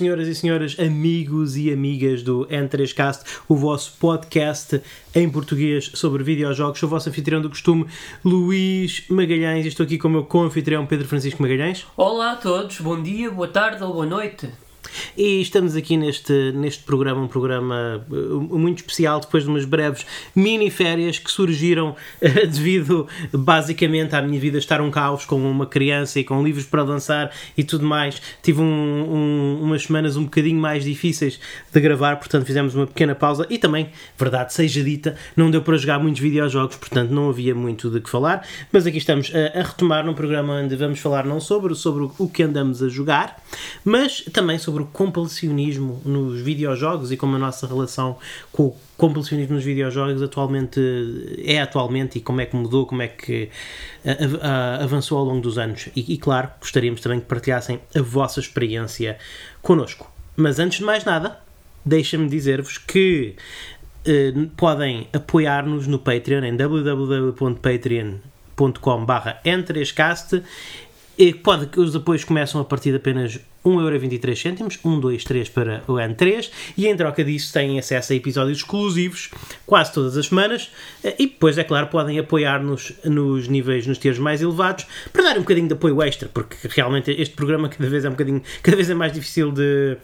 senhoras e senhores, amigos e amigas do N3Cast, o vosso podcast em português sobre videojogos. Sou o vosso anfitrião do costume, Luís Magalhães, e estou aqui com o meu co-anfitrião Pedro Francisco Magalhães. Olá a todos, bom dia, boa tarde ou boa noite. E estamos aqui neste, neste programa, um programa uh, muito especial, depois de umas breves mini-férias que surgiram uh, devido basicamente à minha vida estar um caos com uma criança e com livros para lançar e tudo mais. Tive um, um, umas semanas um bocadinho mais difíceis de gravar, portanto fizemos uma pequena pausa e também, verdade seja dita, não deu para jogar muitos videojogos, portanto não havia muito de que falar, mas aqui estamos a, a retomar num programa onde vamos falar não sobre, sobre o que andamos a jogar, mas também sobre o compulsionismo nos videojogos e como a nossa relação com o compulsionismo nos videojogos atualmente é atualmente e como é que mudou, como é que avançou ao longo dos anos. E, e claro, gostaríamos também que partilhassem a vossa experiência connosco. Mas antes de mais nada, deixa-me dizer-vos que eh, podem apoiar-nos no Patreon em www.patreon.com/n3cast e pode que os apoios começam a partir de apenas 1,23€, 1, 2, 3 para o N3 e em troca disso têm acesso a episódios exclusivos quase todas as semanas e depois, é claro, podem apoiar-nos nos níveis, nos tiers mais elevados para dar um bocadinho de apoio extra, porque realmente este programa cada vez é um bocadinho, cada vez é mais difícil de,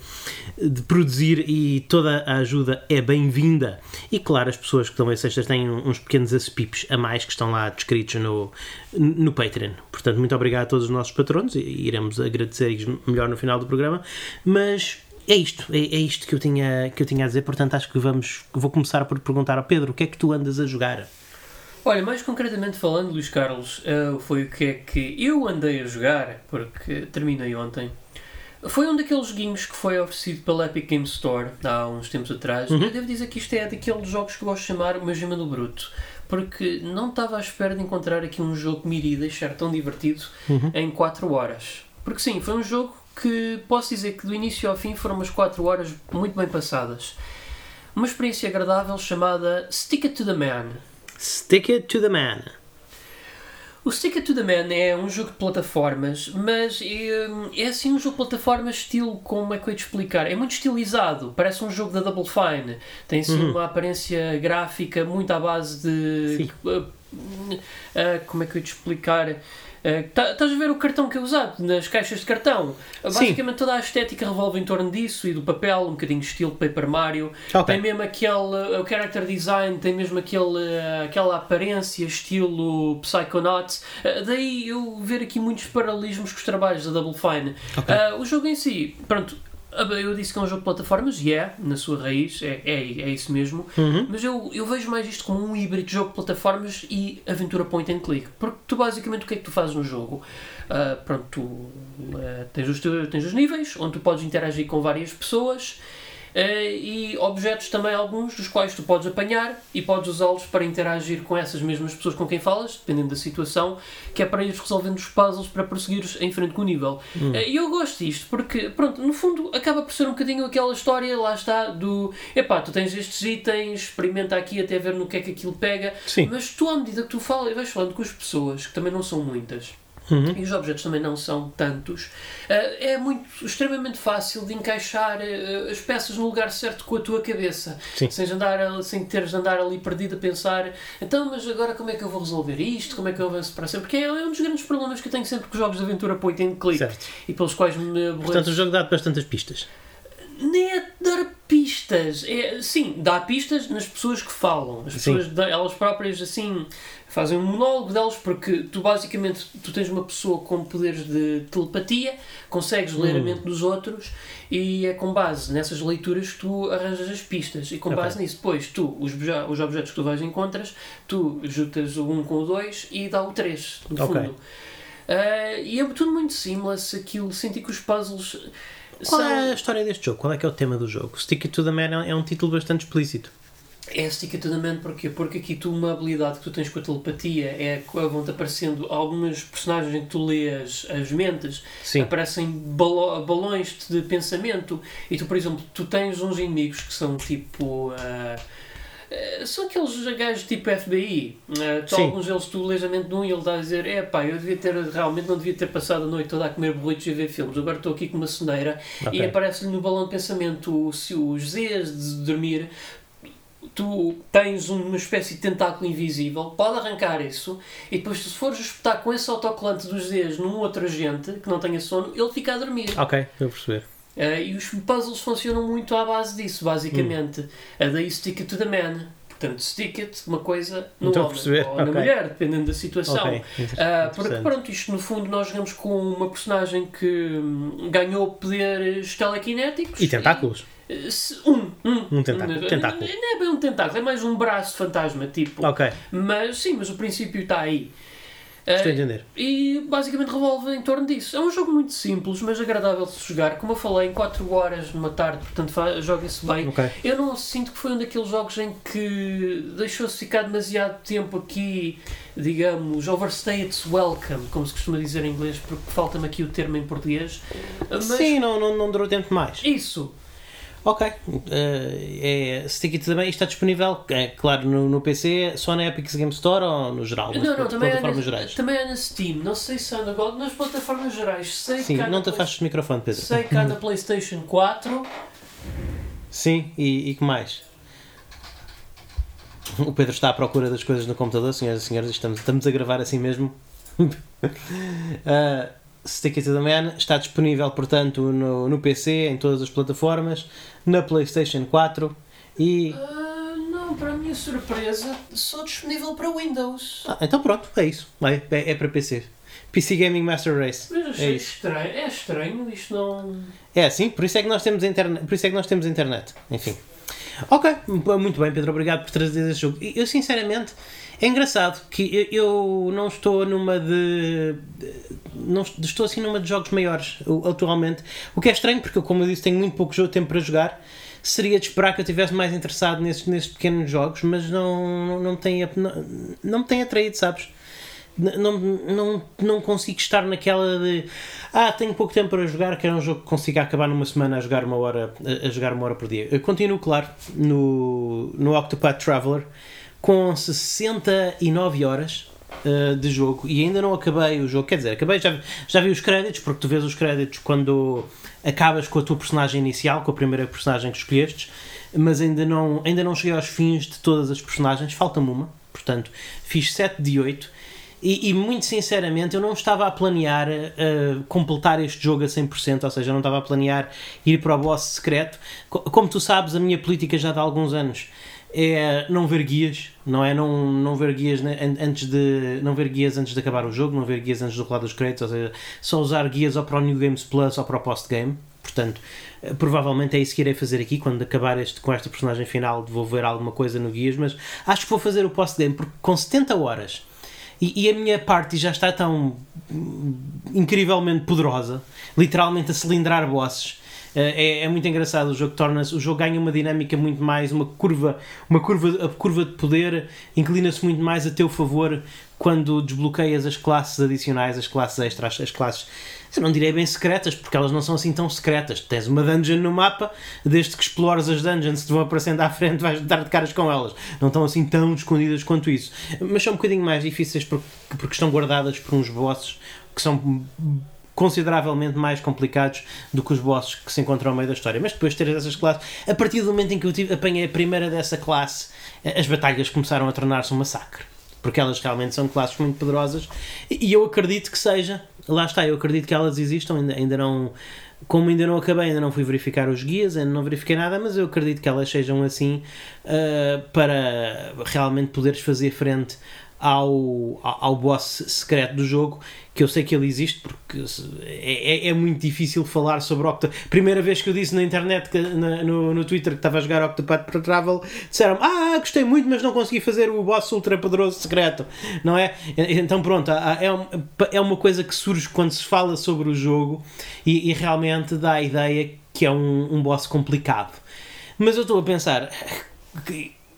de produzir e toda a ajuda é bem-vinda. E claro, as pessoas que dão esses extras têm uns pequenos acipipes a mais que estão lá descritos no, no Patreon. Portanto, muito obrigado a todos os nossos patronos e iremos agradecer melhor no final final do programa, mas é isto, é, é, isto que eu, tinha, que eu tinha a dizer, portanto acho que vamos, vou começar por perguntar ao Pedro, o que é que tu andas a jogar? Olha, mais concretamente falando, Luís Carlos, uh, foi o que é que eu andei a jogar, porque terminei ontem. Foi um daqueles joguinhos que foi oferecido pela Epic Game Store há uns tempos atrás. Uhum. Eu devo dizer que isto é daqueles jogos que eu gosto de chamar uma gema do bruto, porque não estava à espera de encontrar aqui um jogo que me iria deixar tão divertido uhum. em 4 horas. Porque sim, foi um jogo que posso dizer que do início ao fim foram umas 4 horas muito bem passadas. Uma experiência agradável chamada Stick It to the Man. Stick It to the Man. O Stick It to the Man é um jogo de plataformas, mas é, é assim um jogo de plataformas estilo, como é que eu ia te explicar? É muito estilizado, parece um jogo da Double Fine. Tem assim uhum. uma aparência gráfica muito à base de. Uh, uh, como é que eu ia te explicar? Eh, tá, estás a ver o cartão que é usado nas caixas de cartão? Basicamente Sim. toda a estética revolve em torno disso e do papel, um bocadinho estilo Paper Mario. Okay. Tem mesmo aquele. O character design tem mesmo aquele, aquela aparência, estilo Psychonauts. Eh, daí eu ver aqui muitos paralelismos com os trabalhos da Double Fine. Okay. Uh, o jogo em si, pronto, eu disse que é um jogo de plataformas, e yeah, é, na sua raiz, é, é, é isso mesmo. Uhum. Mas eu, eu vejo mais isto como um híbrido de jogo de plataformas e aventura point and click. Porque tu basicamente o que é que tu fazes no jogo? Uh, pronto, tu uh, tens, os, tens os níveis onde tu podes interagir com várias pessoas e objetos também alguns dos quais tu podes apanhar e podes usá-los para interagir com essas mesmas pessoas com quem falas, dependendo da situação, que é para ir resolvendo os puzzles para prosseguires em frente com o nível. Hum. Eh, e eu gosto disto porque, pronto, no fundo acaba por ser um bocadinho aquela história, lá está, do epá, tu tens estes itens, experimenta aqui até ver no que é que aquilo pega, Sim. mas tu à medida que tu falas, vais falando com as pessoas, que também não são muitas Uhum. e os objetos também não são tantos, eh, é muito extremamente fácil de encaixar eh, as peças no lugar certo com a tua cabeça, Sim. sem, andar, sem teres de andar ali perdido a pensar, então, mas agora como é que eu vou resolver isto? Como é que eu avanço para sempre? Porque é, é um dos grandes problemas que eu tenho sempre com os jogos de aventura point and click certo. e pelos quais me aborreço. Portanto, o jogo dá bastantes pistas nem é dar pistas. É, sim, dá pistas nas pessoas que falam. As pessoas, elas próprias, assim, fazem um monólogo delas porque tu, basicamente, tu tens uma pessoa com poderes de telepatia, consegues ler hum. a mente dos outros e é com base nessas leituras que tu arranjas as pistas. E com okay. base nisso, depois, tu, os, os objetos que tu vais encontras, tu juntas o 1 um com o 2 e dá o 3, no okay. fundo. Uh, e é tudo muito seamless, aquilo, senti que os puzzles qual são... é a história deste jogo? Qual é que é o tema do jogo? Stick It to the Man é um título bastante explícito. É Man porquê? Porque aqui tu, uma habilidade que tu tens com a telepatia é que vão-te aparecendo algumas personagens em que tu lês as mentes, Sim. aparecem balo balões de pensamento e tu, por exemplo, tu tens uns inimigos que são tipo. Uh, eh, são aqueles gajos tipo FBI. Uh, tu, Sim. alguns deles tu lês a mente de um e ele está a dizer: é pá, eu devia ter, realmente não devia ter passado a noite toda a comer burritos e ver filmes. Agora estou aqui com uma soneira Ok. e aparece-lhe no balão de pensamento se os Z's de dormir. Tu tens uma espécie de tentáculo invisível, pode arrancar isso, e depois, se fores espetar com esse autocolante dos Z's num outro agente que não tenha sono, ele fica a dormir. Ok, eu perceber. Uh, e os puzzles funcionam muito à base disso, basicamente. Hum. Daí stick it to the man. Portanto, stick it uma coisa no homem perceber, ou na ok. mulher, dependendo da situação. Ok, Uh, porque interessante. pronto, isto no fundo nós jogamos com uma personagem que hum, ganhou poderes telequinéticos. E tentáculos? E, um, um, Um tentáculo, Não- tentáculo. Não é bem um tentáculo, é mais um braço fantasma, tipo. Ok, Mas sim, mas o princípio está aí. estou a Uh, entender. e basicamente revolve em torno disso. É um jogo muito simples, mas agradável de se jogar. Como eu falei, em 4 horas numa tarde, portanto joga-se bem. Ok. Eu não sinto que foi um daqueles jogos em que deixou-se ficar demasiado tempo aqui, digamos, overstay its welcome, como se costuma dizer em inglês, porque falta-me aqui o termo em português. Mas Sim, não, não, não durou tempo mais. isso, Ok. Eh, é, Stick It também está disponível, é, claro, no, no PC, só na Epic Game Store ou no geral? Não, não, também é, plataformas na, gerais? também é na Steam, não sei se anda agora nas plataformas gerais, sei Sim, não te afastes do microfone, Pedro. sei que há na Playstation 4, Sim, e, e que mais? O Pedro está à procura das coisas no computador, senhoras e senhores, estamos, estamos a gravar assim mesmo. uh, Stick It to the Man está disponível, portanto, no, no PC, em todas as plataformas, na PlayStation 4 e. Ah, não, para a minha surpresa, só disponível para Windows. Ah, então pronto, é isso. É, é, é para PC. PC Gaming Master Race. Mas É isso. estranho, é estranho, isto não. É assim, por isso é que nós temos internet. Por isso é que nós temos internet. Enfim. Ok, muito bem, Pedro, obrigado por trazer esse jogo. Eu sinceramente é engraçado que eu, não estou numa de. Não estou assim numa de jogos maiores atualmente. O que é estranho, porque eu, como eu disse, tenho muito pouco jogo- tempo para jogar. Seria de esperar que eu estivesse mais interessado nesses, nesses pequenos jogos, mas não, não, não, tem, não, não me tem atraído, sabes? Não, não, não consigo estar naquela de ah, tenho pouco tempo para jogar, quero um jogo que consiga acabar numa semana a jogar uma hora, a, a jogar uma hora por dia. Eu continuo, claro, no, no Octopath Traveler com 69 horas uh, de jogo e ainda não acabei o jogo. Quer dizer, acabei, já, já vi os créditos, porque tu vês os créditos quando acabas com a tua personagem inicial, com a primeira personagem que escolheste, mas ainda não, ainda não cheguei aos fins de todas as personagens, falta-me uma, portanto, fiz 7 de 8. E, e, muito sinceramente eu não estava a planear uh, completar este jogo a 100%, ou seja, eu não estava a planear ir para o boss secreto. Co- Como tu sabes, a minha política já de há alguns anos é não ver guias, não é? Não, não ver guias né, an- antes de não ver guias antes de acabar o jogo, não ver guias antes do rolar dos créditos, ou seja, só usar guias ou para o New Games Plus ou para o post-game. Portanto, eh, provavelmente é isso que irei fazer aqui quando acabar este, com esta personagem final, vou ver alguma coisa no guias, mas acho que vou fazer o post-game porque com 70 horas e, e a minha party já está tão hum, incrivelmente poderosa, literalmente a cilindrar bosses. Eh, É, é muito engraçado o jogo torna-se o jogo ganha uma dinâmica muito mais uma curva uma curva a curva de poder inclina-se muito mais a teu favor quando desbloqueias as classes adicionais as classes extras as classes eu não direi bem secretas porque elas não são assim tão secretas. Tens uma dungeon no mapa desde que explores as dungeons que te vão aparecendo à frente vais dar de caras com elas. Não estão assim tão escondidas quanto isso. Mas são um bocadinho mais difíceis porque, porque estão guardadas por uns bosses que são consideravelmente mais complicados do que os bosses que se encontram ao meio da história. Mas depois de ter essas classes, a partir do momento em que eu tive, apanhei a primeira dessa classe, eh, as batalhas começaram a tornar-se um massacre. Porque elas realmente são classes muito poderosas e eu acredito que seja, lá está, eu acredito que elas existam, ainda, ainda não. Como ainda não acabei, ainda não fui verificar os guias, ainda não verifiquei nada, mas eu acredito que elas sejam assim uh, para realmente poderes fazer frente ao, ao, boss secreto do jogo, que eu sei que ele existe porque é, é- é muito difícil falar sobre Octa. Primeira vez que eu disse na internet, que, na- no, no Twitter, que estava a jogar Octopath Travel, disseram Ah, gostei muito, mas não consegui fazer o boss ultra poderoso secreto, não é? Então, pronto, é, é uma coisa que surge quando se fala sobre o jogo e, e realmente dá a ideia que é um, um boss complicado. Mas eu estou a pensar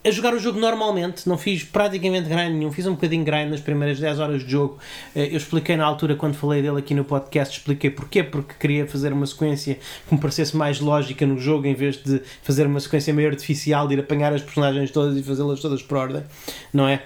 a jogar o jogo normalmente, não fiz praticamente grind nenhum, fiz um bocadinho grind nas primeiras 10 horas de jogo. Eh, eu expliquei na altura, quando falei dele aqui no podcast, expliquei porquê, porque queria fazer uma sequência que me parecesse mais lógica no jogo, em vez de fazer uma sequência meio artificial, de ir apanhar as personagens todas e fazê-las todas por ordem, não é?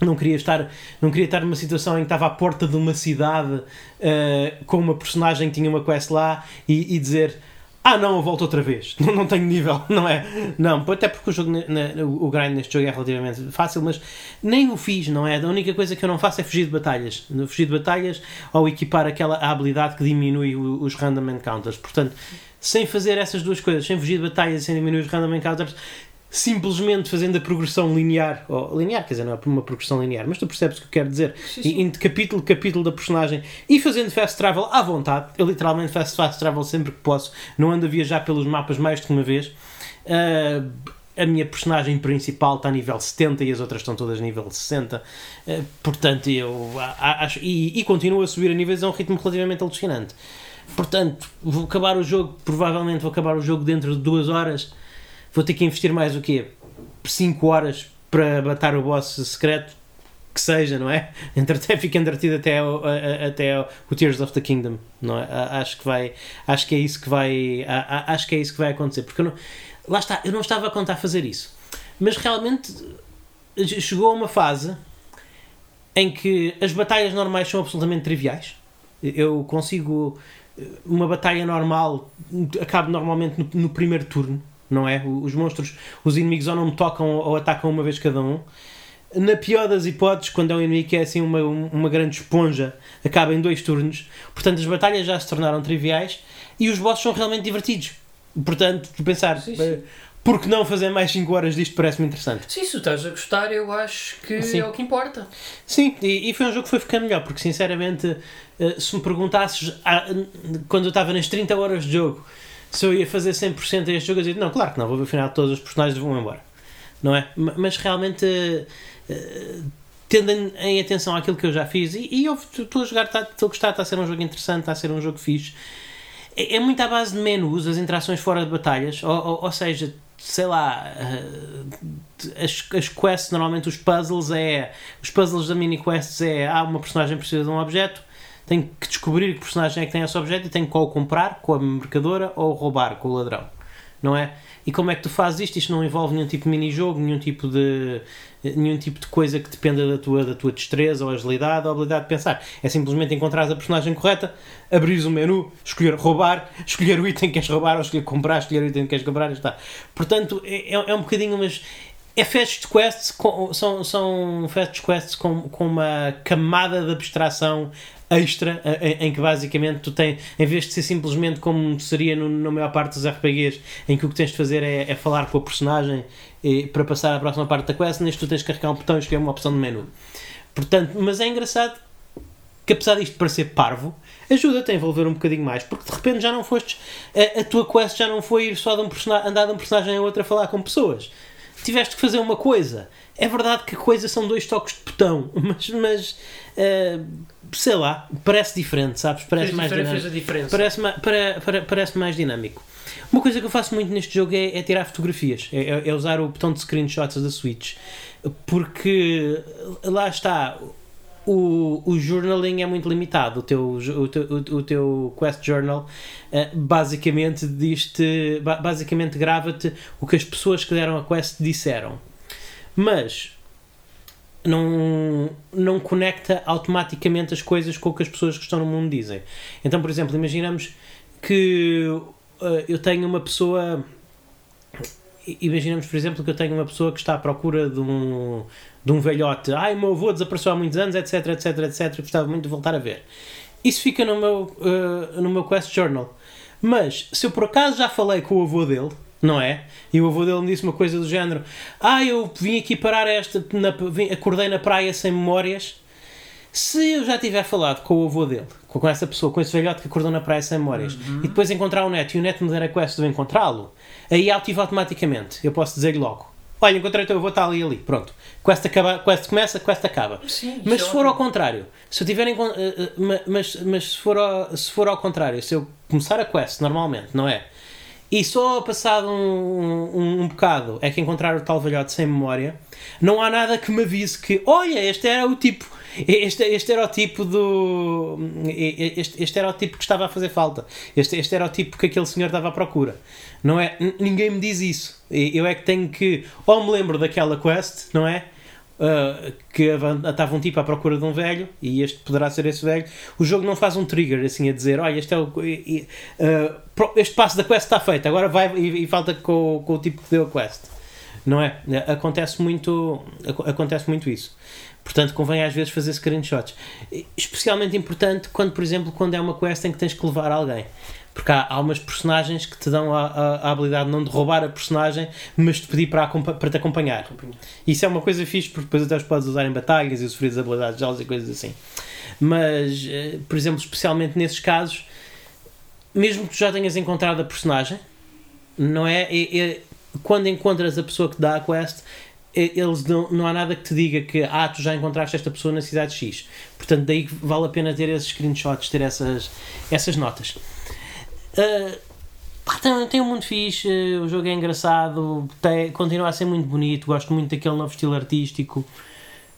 Não queria, estar, não queria estar numa situação em que estava à porta de uma cidade uh, com uma personagem que tinha uma quest lá e, e dizer ah não, eu volto outra vez, não, não tenho nível, não é? Não, até porque o, jogo, na, o grind neste jogo é relativamente fácil, mas nem o fiz, não é? A única coisa que eu não faço é fugir de batalhas. Fugir de batalhas ou equipar aquela habilidade que diminui os random encounters. Portanto, sem fazer essas duas coisas, sem fugir de batalhas e sem diminuir os random encounters, simplesmente fazendo a progressão linear, ou linear, quer dizer, não é uma progressão linear, mas tu percebes o que eu quero dizer, sim, sim. indo capítulo capítulo da personagem e fazendo fast travel à vontade, eu literalmente faço fast travel sempre que posso, não ando a viajar pelos mapas mais de uma vez. Uh, a minha personagem principal está a nível 70 e as outras estão todas a nível 60. Uh, portanto, eu acho. E, e continuo a subir a níveis a um ritmo relativamente alucinante. Portanto, vou acabar o jogo, provavelmente vou acabar o jogo dentro de duas horas vou ter que investir mais o quê? 5 horas para matar o boss secreto que seja, não é? Até fico entretido até, o, até o Tears of the Kingdom, não é? Acho que vai, acho que é isso que vai, acho que é isso que vai acontecer, porque eu não, lá está, eu não estava a contar fazer isso, mas realmente chegou a uma fase em que as batalhas normais são absolutamente triviais. Eu consigo uma batalha normal acaba normalmente no, no primeiro turno não é? Os monstros, os inimigos ou não me tocam ou atacam uma vez cada um. Na pior das hipóteses, quando é um inimigo que é assim uma, uma grande esponja, acaba em dois turnos. Portanto, as batalhas já se tornaram triviais e os bosses são realmente divertidos. Portanto, pensar, sim, sim. Eh, por que não fazer mais 5 horas disto parece-me interessante. Sim, se estás a gostar, eu acho que sim. é o que importa. Sim, e, e, foi um jogo que foi ficando melhor, porque sinceramente, eh, se me perguntasses ah, quando eu estava nas 30 horas de jogo se eu ia fazer 100% a este jogo, eu dizia, não, claro que não, vou ver o final todos os personagens vão embora. Não é? Mas realmente, uh, tendo em, atenção àquilo que eu já fiz, e, e eu estou a jogar, estou a gostar, está a ser um jogo interessante, está a ser um jogo fixe. É, é muito à base de menus, as interações fora de batalhas, ou, ou, ou seja, sei lá, uh, as, as quests, normalmente os puzzles é. Os puzzles da mini quests é. Há ah, uma personagem precisa de um objeto, tenho que descobrir que personagem é que tem esse objeto e tenho que ou comprar com a mercadora ou roubar com o ladrão, não é? E como é que tu fazes isto? Isto não envolve nenhum tipo de mini-jogo, nenhum tipo de nenhum tipo de coisa que dependa da tua, da tua destreza ou agilidade ou habilidade de pensar. É simplesmente encontrar a personagem correta, abrir o menu, escolher roubar, escolher o item que queres roubar ou escolher comprar, escolher o item que queres comprar e está. Portanto, é, é um bocadinho, mas é fast quests com, são, são fast quests com, com uma camada de abstração extra em, que basicamente tu tens, em vez de ser simplesmente como seria no, na maior parte dos RPGs, em que o que tens de fazer é, é falar com a personagem e, para passar à próxima parte da quest, neste tu tens de carregar um botão e escolher uma opção de menu. Portanto, mas é engraçado que apesar disto parecer parvo, ajuda-te a envolver um bocadinho mais, porque de repente já não foste, a, a tua quest já não foi ir só de um andar de um personagem a outro a falar com pessoas. Tiveste que fazer uma coisa. É verdade que a coisa são dois toques de botão, mas, mas uh, sei lá, parece diferente, sabes? Parece fez mais dinâmico. Parece, para, para, parece mais dinâmico. Uma coisa que eu faço muito neste jogo é, é tirar fotografias, é, é, é, usar o botão de screenshots da Switch, porque lá está. O, o journaling é muito limitado. O teu, o teu, o teu Quest Journal uh, basicamente diz-te, basicamente grava-te o que as pessoas que deram a quest disseram. Mas não, não conecta automaticamente as coisas com o que as pessoas que estão no mundo dizem. Então, por exemplo, imaginamos que uh, eu tenho uma pessoa. Imaginamos, por exemplo, que eu tenho uma pessoa que está à procura de um, de um velhote. Ai, meu avô desapareceu há muitos anos, etc, etc, etc. Gostava muito de voltar a ver. Isso fica no meu, uh, no meu Quest Journal. Mas, se eu por acaso já falei com o avô dele, não é? E o avô dele me disse uma coisa do género: Ah, eu vim aqui parar esta, na, vim, acordei na praia sem memórias. Se eu já tiver falado com o avô dele, com, essa pessoa, com esse velhote que acordou na praia sem memórias, uhum. e depois encontrar o neto e o neto me der a quest de encontrá-lo, aí ativa automaticamente. Eu posso dizer-lhe logo: Olha, encontrei o teu avô, está ali ali. Pronto. Quest, acaba, quest começa, quest acaba. Sim, mas se é for ao contrário, se eu tiver. Uh, uh, mas, mas se, for ao, se for ao contrário, se eu começar a quest normalmente, não é? E só passado um, um, um bocado é que encontrar o tal velhote sem memória, não há nada que me avise que, olha, este era o tipo. Este, este era o tipo do. Este, este era o tipo que estava a fazer falta. Este, este era o tipo que aquele senhor estava à procura. Não é? Ninguém me diz isso. Eu é que tenho que. Ou me lembro daquela quest, não é? Uh, que estava um tipo à procura de um velho e este poderá ser esse velho. O jogo não faz um trigger assim a dizer: Olha, este, é o, uh, este passo da quest está feito, agora vai e, e falta com, com o tipo que deu a quest. Não é? Acontece muito, acontece muito isso. Portanto, convém às vezes fazer screenshots. Especialmente importante quando, por exemplo, quando é uma quest em que tens que levar alguém. Porque há, há umas personagens que te dão a, a, a, habilidade não de roubar a personagem, mas de pedir para, para te acompanhar. Isso é uma coisa fixe, porque depois até os podes usar em batalhas e sofrer habilidades delas e coisas assim. Mas, eh, por exemplo, especialmente nesses casos, mesmo que tu já tenhas encontrado a personagem, não é? é, é quando encontras a pessoa que dá a quest, eles não, não há nada que te diga que ah, tu já encontraste esta pessoa na cidade X. Portanto, daí vale a pena ter esses screenshots, ter essas, essas notas. Uh, pá, tem, tem um mundo fixe, o jogo é engraçado, tem, continua a ser muito bonito, gosto muito daquele novo estilo artístico.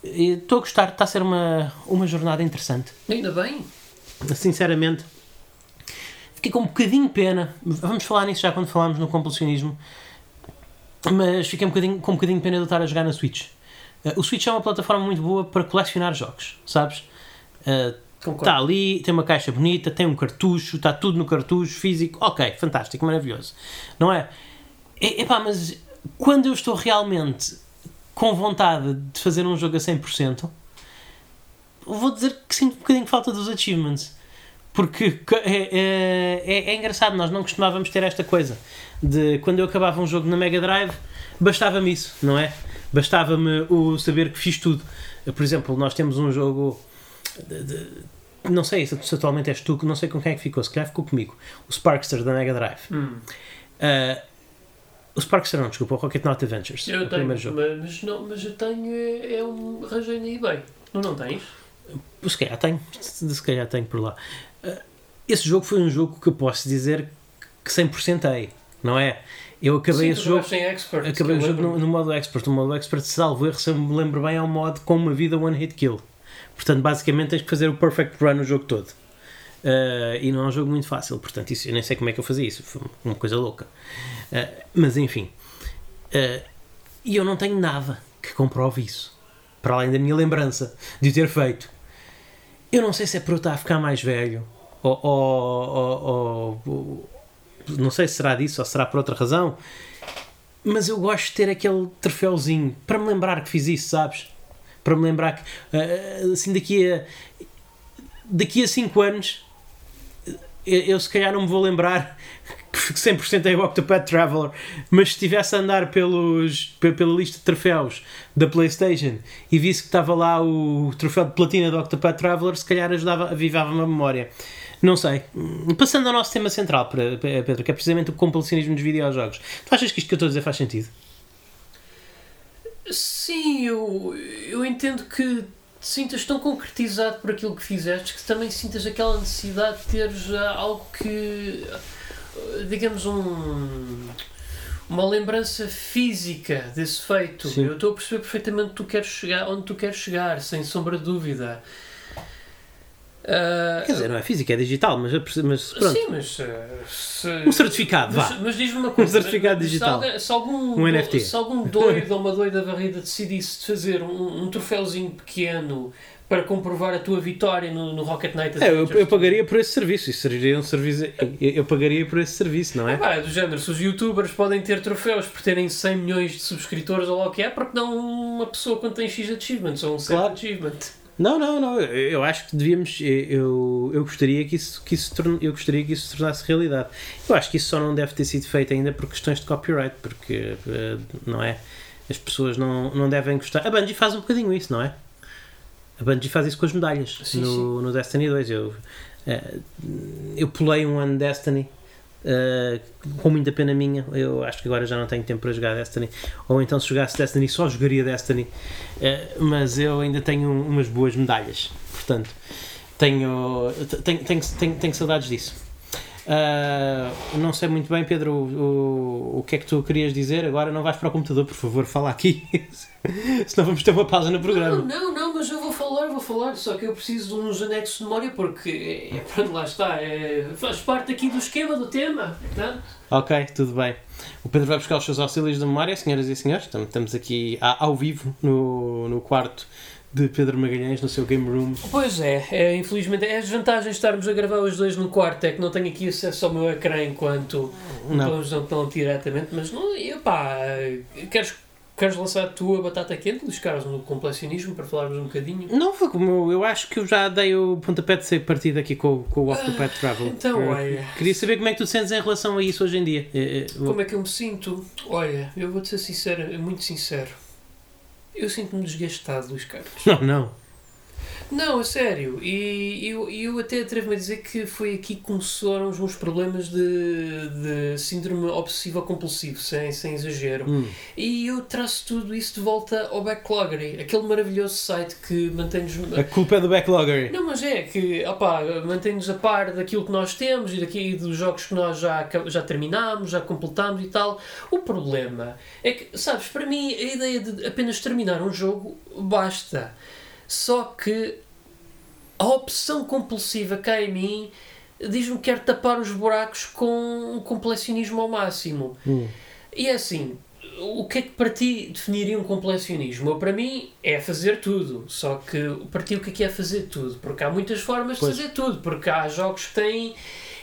Estou a gostar, está a ser uma, uma jornada interessante. Ainda bem. Sinceramente, fiquei com um bocadinho de pena. Vamos falar nisso já quando falarmos no compulsionismo. Mas fiquei um bocadinho, com um bocadinho de pena de estar a jogar na Switch. Uh, o Switch é uma plataforma muito boa para colecionar jogos, sabes? Uh, Está ali, tem uma caixa bonita, tem um cartucho, está tudo no cartucho físico. Ok, fantástico, maravilhoso. Não é? é epá, mas quando eu estou realmente com vontade de fazer um jogo a 100%, vou dizer que sinto um bocadinho falta dos achievements. Porque é, é, é, é, engraçado, nós não costumávamos ter esta coisa de quando eu acabava um jogo na Mega Drive, bastava-me isso, não é? Bastava-me o saber que fiz tudo. Por exemplo, nós temos um jogo de, de, não sei se atualmente és tu, não sei com quem é que ficou, se calhar ficou comigo. O Sparkster da Mega Drive. Hum. Uh, o Sparkster não, desculpa, o Rocket Not Adventures. Eu tenho, mas, não, mas eu tenho, é, é um arranjei na eBay. Não, não tens? Se calhar tenho, se calhar tenho por lá. Uh, esse jogo foi um jogo que eu posso dizer que 100%ei, não é? Eu acabei Sim, esse jogo. Expert, acabei o jogo no, no, modo expert. O modo expert, salvo erro, se eu me lembro bem, é um modo com uma vida one hit kill. Portanto, basicamente tens que fazer o perfect run o jogo todo. Uh, e não é um jogo muito fácil, portanto, isso, eu nem sei como é que eu fazia isso, foi uma coisa louca. Uh, mas enfim, uh, e eu não tenho nada que comprove isso, para além da minha lembrança de o ter feito. Eu não sei se é por eu estar a ficar mais velho, ou, ou, ou, ou não sei se será disso ou será por outra razão, mas eu gosto de ter aquele troféuzinho para me lembrar que fiz isso, sabes? Para me lembrar que uh, assim daqui a daqui a 5 anos eu, eu, se calhar não me vou lembrar que 100% é o Octopath Traveler, mas se estivesse a andar pelos, pela lista de troféus da PlayStation e visse que estava lá o troféu de platina do Octopath Traveler, se calhar ajudava, avivava-me a memória. Não sei. Passando ao nosso tema central, Pedro, que é precisamente o compulsionismo dos videojogos. Tu achas que isto que eu estou a dizer faz sentido? Sim, eu, eu entendo que te sintas tão concretizado por aquilo que fizeste que também sintas aquela necessidade de teres ah, algo que, digamos, um, uma lembrança física desse feito. Sim. Eu estou a perceber perfeitamente tu queres chegar, onde tu queres chegar, sem sombra de dúvida. Uh, Quer dizer, não é física, é digital, mas, mas pronto. Sim, mas uh, se, um certificado, mas, vá. Mas diz-me uma coisa: um certificado digital. Se, se algum, um NFT. se algum doido ou uma doida varrida decidisse de fazer um, um troféuzinho pequeno para comprovar a tua vitória no, no Rocket Knight é, eu, eu, pagaria por esse serviço. Isso seria um serviço. Eu, eu pagaria por esse serviço, não é? É, é do género. Se os youtubers podem ter troféus por terem 100 milhões de subscritores ou lá o que é, porque não uma pessoa quando tem X achievements ou um certo claro. achievement? Não, não, não. Eu acho que devíamos. Eu, eu, gostaria que isso, que isso torne, eu gostaria que isso se tornasse realidade. Eu acho que isso só não deve ter sido feito ainda por questões de copyright, porque eh, não é? As pessoas não, não devem gostar. A Bungie faz um bocadinho isso, não é? A Bungie faz isso com as medalhas sim, no, sim. no Destiny 2. Eu, eh, eu pulei um ano Destiny Uh, com muita pena minha, eu acho que agora já não tenho tempo para jogar Destiny, ou então se jogasse Destiny só jogaria Destiny, uh, mas eu ainda tenho umas boas medalhas, portanto tenho, tenho, tenho, tenho, tenho saudades disso. Uh, não sei muito bem, Pedro, o, o, o que é que tu querias dizer. Agora não vais para o computador, por favor, fala aqui. Senão vamos ter uma pausa no programa. Não, não, não, mas eu vou falar, vou falar. Só que eu preciso de uns anexos de memória porque, é, pronto, lá está. É, faz parte aqui do esquema do tema. Portanto. Ok, tudo bem. O Pedro vai buscar os seus auxílios de memória, senhoras e senhores. Estamos aqui ao vivo no, no quarto de Pedro Magalhães no seu game room. Pois é, é infelizmente é a desvantagem de estarmos a gravar os dois num quarto, é que não tenho aqui acesso ao meu ecrã enquanto não, não estão diretamente, mas não, e pá, queres, queres lançar a tua batata quente, dos caras no complexionismo para falarmos um bocadinho? Não, foi como eu acho que eu já dei o pontapé de ser partido aqui com, com o Octopath Travel. Então, eu, olha. Queria saber como é que tu te sentes em relação a isso hoje em dia. É, é, como é que eu me sinto? Olha, eu vou-te ser sincero, muito sincero eu sinto-me desgastado, Luís Carlos. Não, não. Não, a sério. E eu, eu até atrevo-me a dizer que foi aqui que começaram os meus problemas de, de síndrome obsessivo-compulsivo, sem, sem exagero. Hum. E eu traço tudo isso de volta ao Backloggery, aquele maravilhoso site que mantém-nos. A culpa é do Backloggery. Não, mas é que mantém-nos a par daquilo que nós temos e daqui dos jogos que nós já, já terminámos, já completámos e tal. O problema é que, sabes, para mim a ideia de apenas terminar um jogo basta. Só que a opção compulsiva cá em mim diz-me que quer tapar os buracos com um completionismo ao máximo. Hum. E é assim, o que é que para ti definiria um completionismo? Para mim é fazer tudo. Só que para ti o que é que é fazer tudo? Porque há muitas formas pois. de fazer tudo. Porque há jogos que têm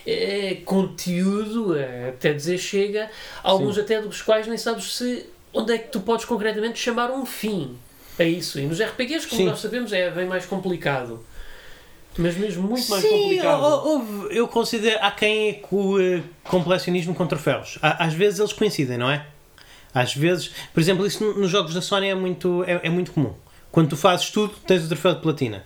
é, conteúdo, é, até dizer chega, alguns Sim. até dos quais nem sabes se onde é que tu podes concretamente chamar um fim a isso. E nos RPGs, como Sim. nós sabemos, é bem mais complicado. Mas mesmo muito mais Sim, complicado. Houve, eu considero. Há quem é com o uh, completionismo com troféus. Às vezes eles coincidem, não é? Às vezes, por exemplo, isso nos jogos da Sony é muito, é, é muito comum. Quando tu fazes tudo, tens o troféu de platina.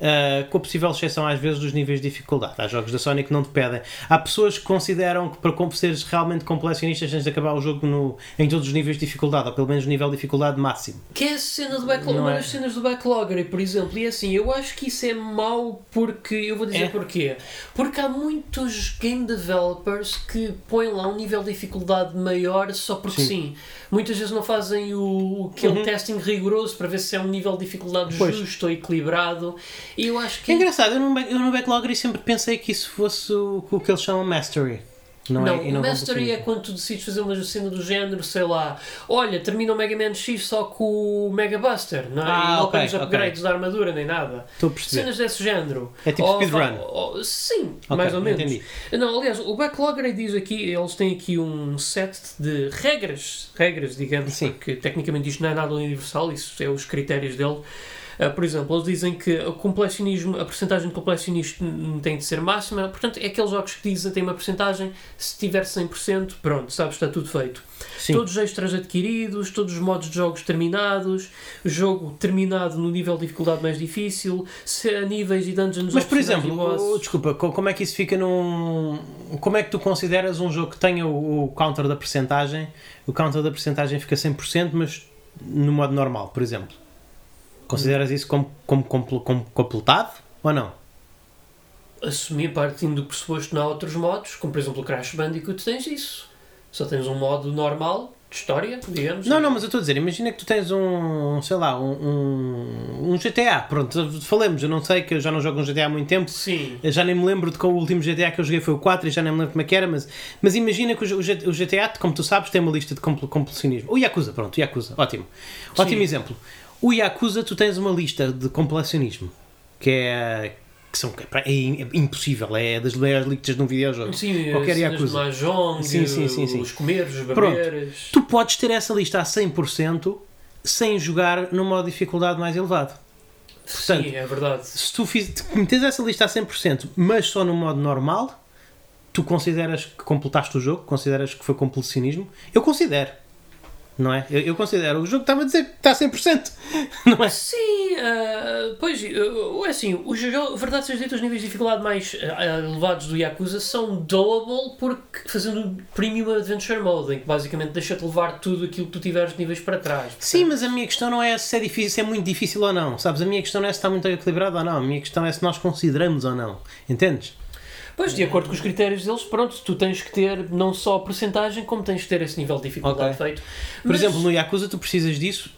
Uh, com a possível exceção às vezes dos níveis de dificuldade. Há jogos da Sony que não te pedem. Há pessoas que consideram que para seres realmente completionistas tens de acabar o jogo no, em todos os níveis de dificuldade, ou pelo menos no nível de dificuldade máximo. Que é a cena do backlog, uma é? das cenas do backlogger, por exemplo, e é assim, eu acho que isso é mau porque, eu vou dizer é. porquê. Porque há muitos game developers que põem lá um nível de dificuldade maior só porque sim. sim. Muitas vezes não fazem o, aquele uhum. testing rigoroso para ver se é um nível de dificuldade pois. justo ou equilibrado e eu acho que. É engraçado, eu no, eu no sempre pensei que isso fosse o, o que eles chamam Mastery. Não, não, é, não Mastery é quando tu decides fazer uma cena do género, sei lá, olha, termina o Mega Man X só com o Mega Buster, não é? Ah, e não okay, upgrades da armadura nem nada. Estou a perceber. Cenas desse género. É tipo speedrun. sim, okay, mais ou menos. Entendi. Não, aliás, o Backlogger diz aqui, eles têm aqui um set de regras, regras, digamos, sim. porque tecnicamente isto não é nada universal, isso é os critérios dele. Uh, por exemplo, eles dizem que o complexionismo, a porcentagem de complexionismo tem de ser máxima, portanto, é aqueles jogos que dizem tem uma porcentagem, se tiver 100%, pronto, sabes, está tudo feito. Sim. Todos os extras adquiridos, todos os modos de jogos terminados, jogo terminado no nível de dificuldade mais difícil, níveis e dungeons Mas, por exemplo, desculpa, como é que isso fica num. Como é que tu consideras um jogo que tenha o, o counter da porcentagem? O counter da porcentagem fica 100%, mas no modo normal, por exemplo? Consideras isso como, como, como, como completado ou não? Assumir partindo do pressuposto que não há outros modos, como por exemplo o Crash Bandicoot, tens isso. Só tens um modo normal de história, digamos. Não, não, mas eu estou a dizer, imagina que tu tens um, sei lá, um, um, um, GTA, pronto, falemos, eu não sei que eu já não jogo um GTA há muito tempo. Sim. Eu já nem me lembro de qual o último GTA que eu joguei foi o 4 e já nem me lembro como é que era, mas, mas imagina que o, o GTA, como tu sabes, tem uma lista de compulsionismo. O Yakuza, pronto, o Yakuza, ótimo. Ótimo Sim. exemplo. O Yakuza, tu tens uma lista de compilacionismo que é. Que são, é, é impossível, é das maiores listas de um videojogo. Sim, Qualquer Yakuza. Mahjong, sim, sim, sim, sim. os comeres, os barbeiras. Tu podes ter essa lista a 100% sem jogar no modo de dificuldade mais elevado. Portanto, sim, é verdade. Se tu fiz, metes essa lista a 100%, mas só no modo normal, tu consideras que completaste o jogo? Consideras que foi completionismo? Eu considero não é? Eu, eu considero, o jogo estava a dizer que está a 100%, não é? Sim, uh, pois, uh, assim, os verdade seja dito, os níveis de dificuldade mais uh, elevados do Yakuza são doable porque fazendo Premium Adventure Mode, em que basicamente deixa-te levar tudo aquilo que tu tiveres de níveis para trás. Portanto... Sim, mas a minha questão não é se é difícil, se é muito difícil ou não, sabes? A minha questão não é se está muito equilibrado ou não, a minha questão é se nós consideramos ou não, entendes? Pois, de acordo com os critérios deles, pronto, tu tens que ter não só a porcentagem, como tens que ter esse nível de dificuldade Ok. feito. Por Mas- exemplo, no Yakuza tu precisas disso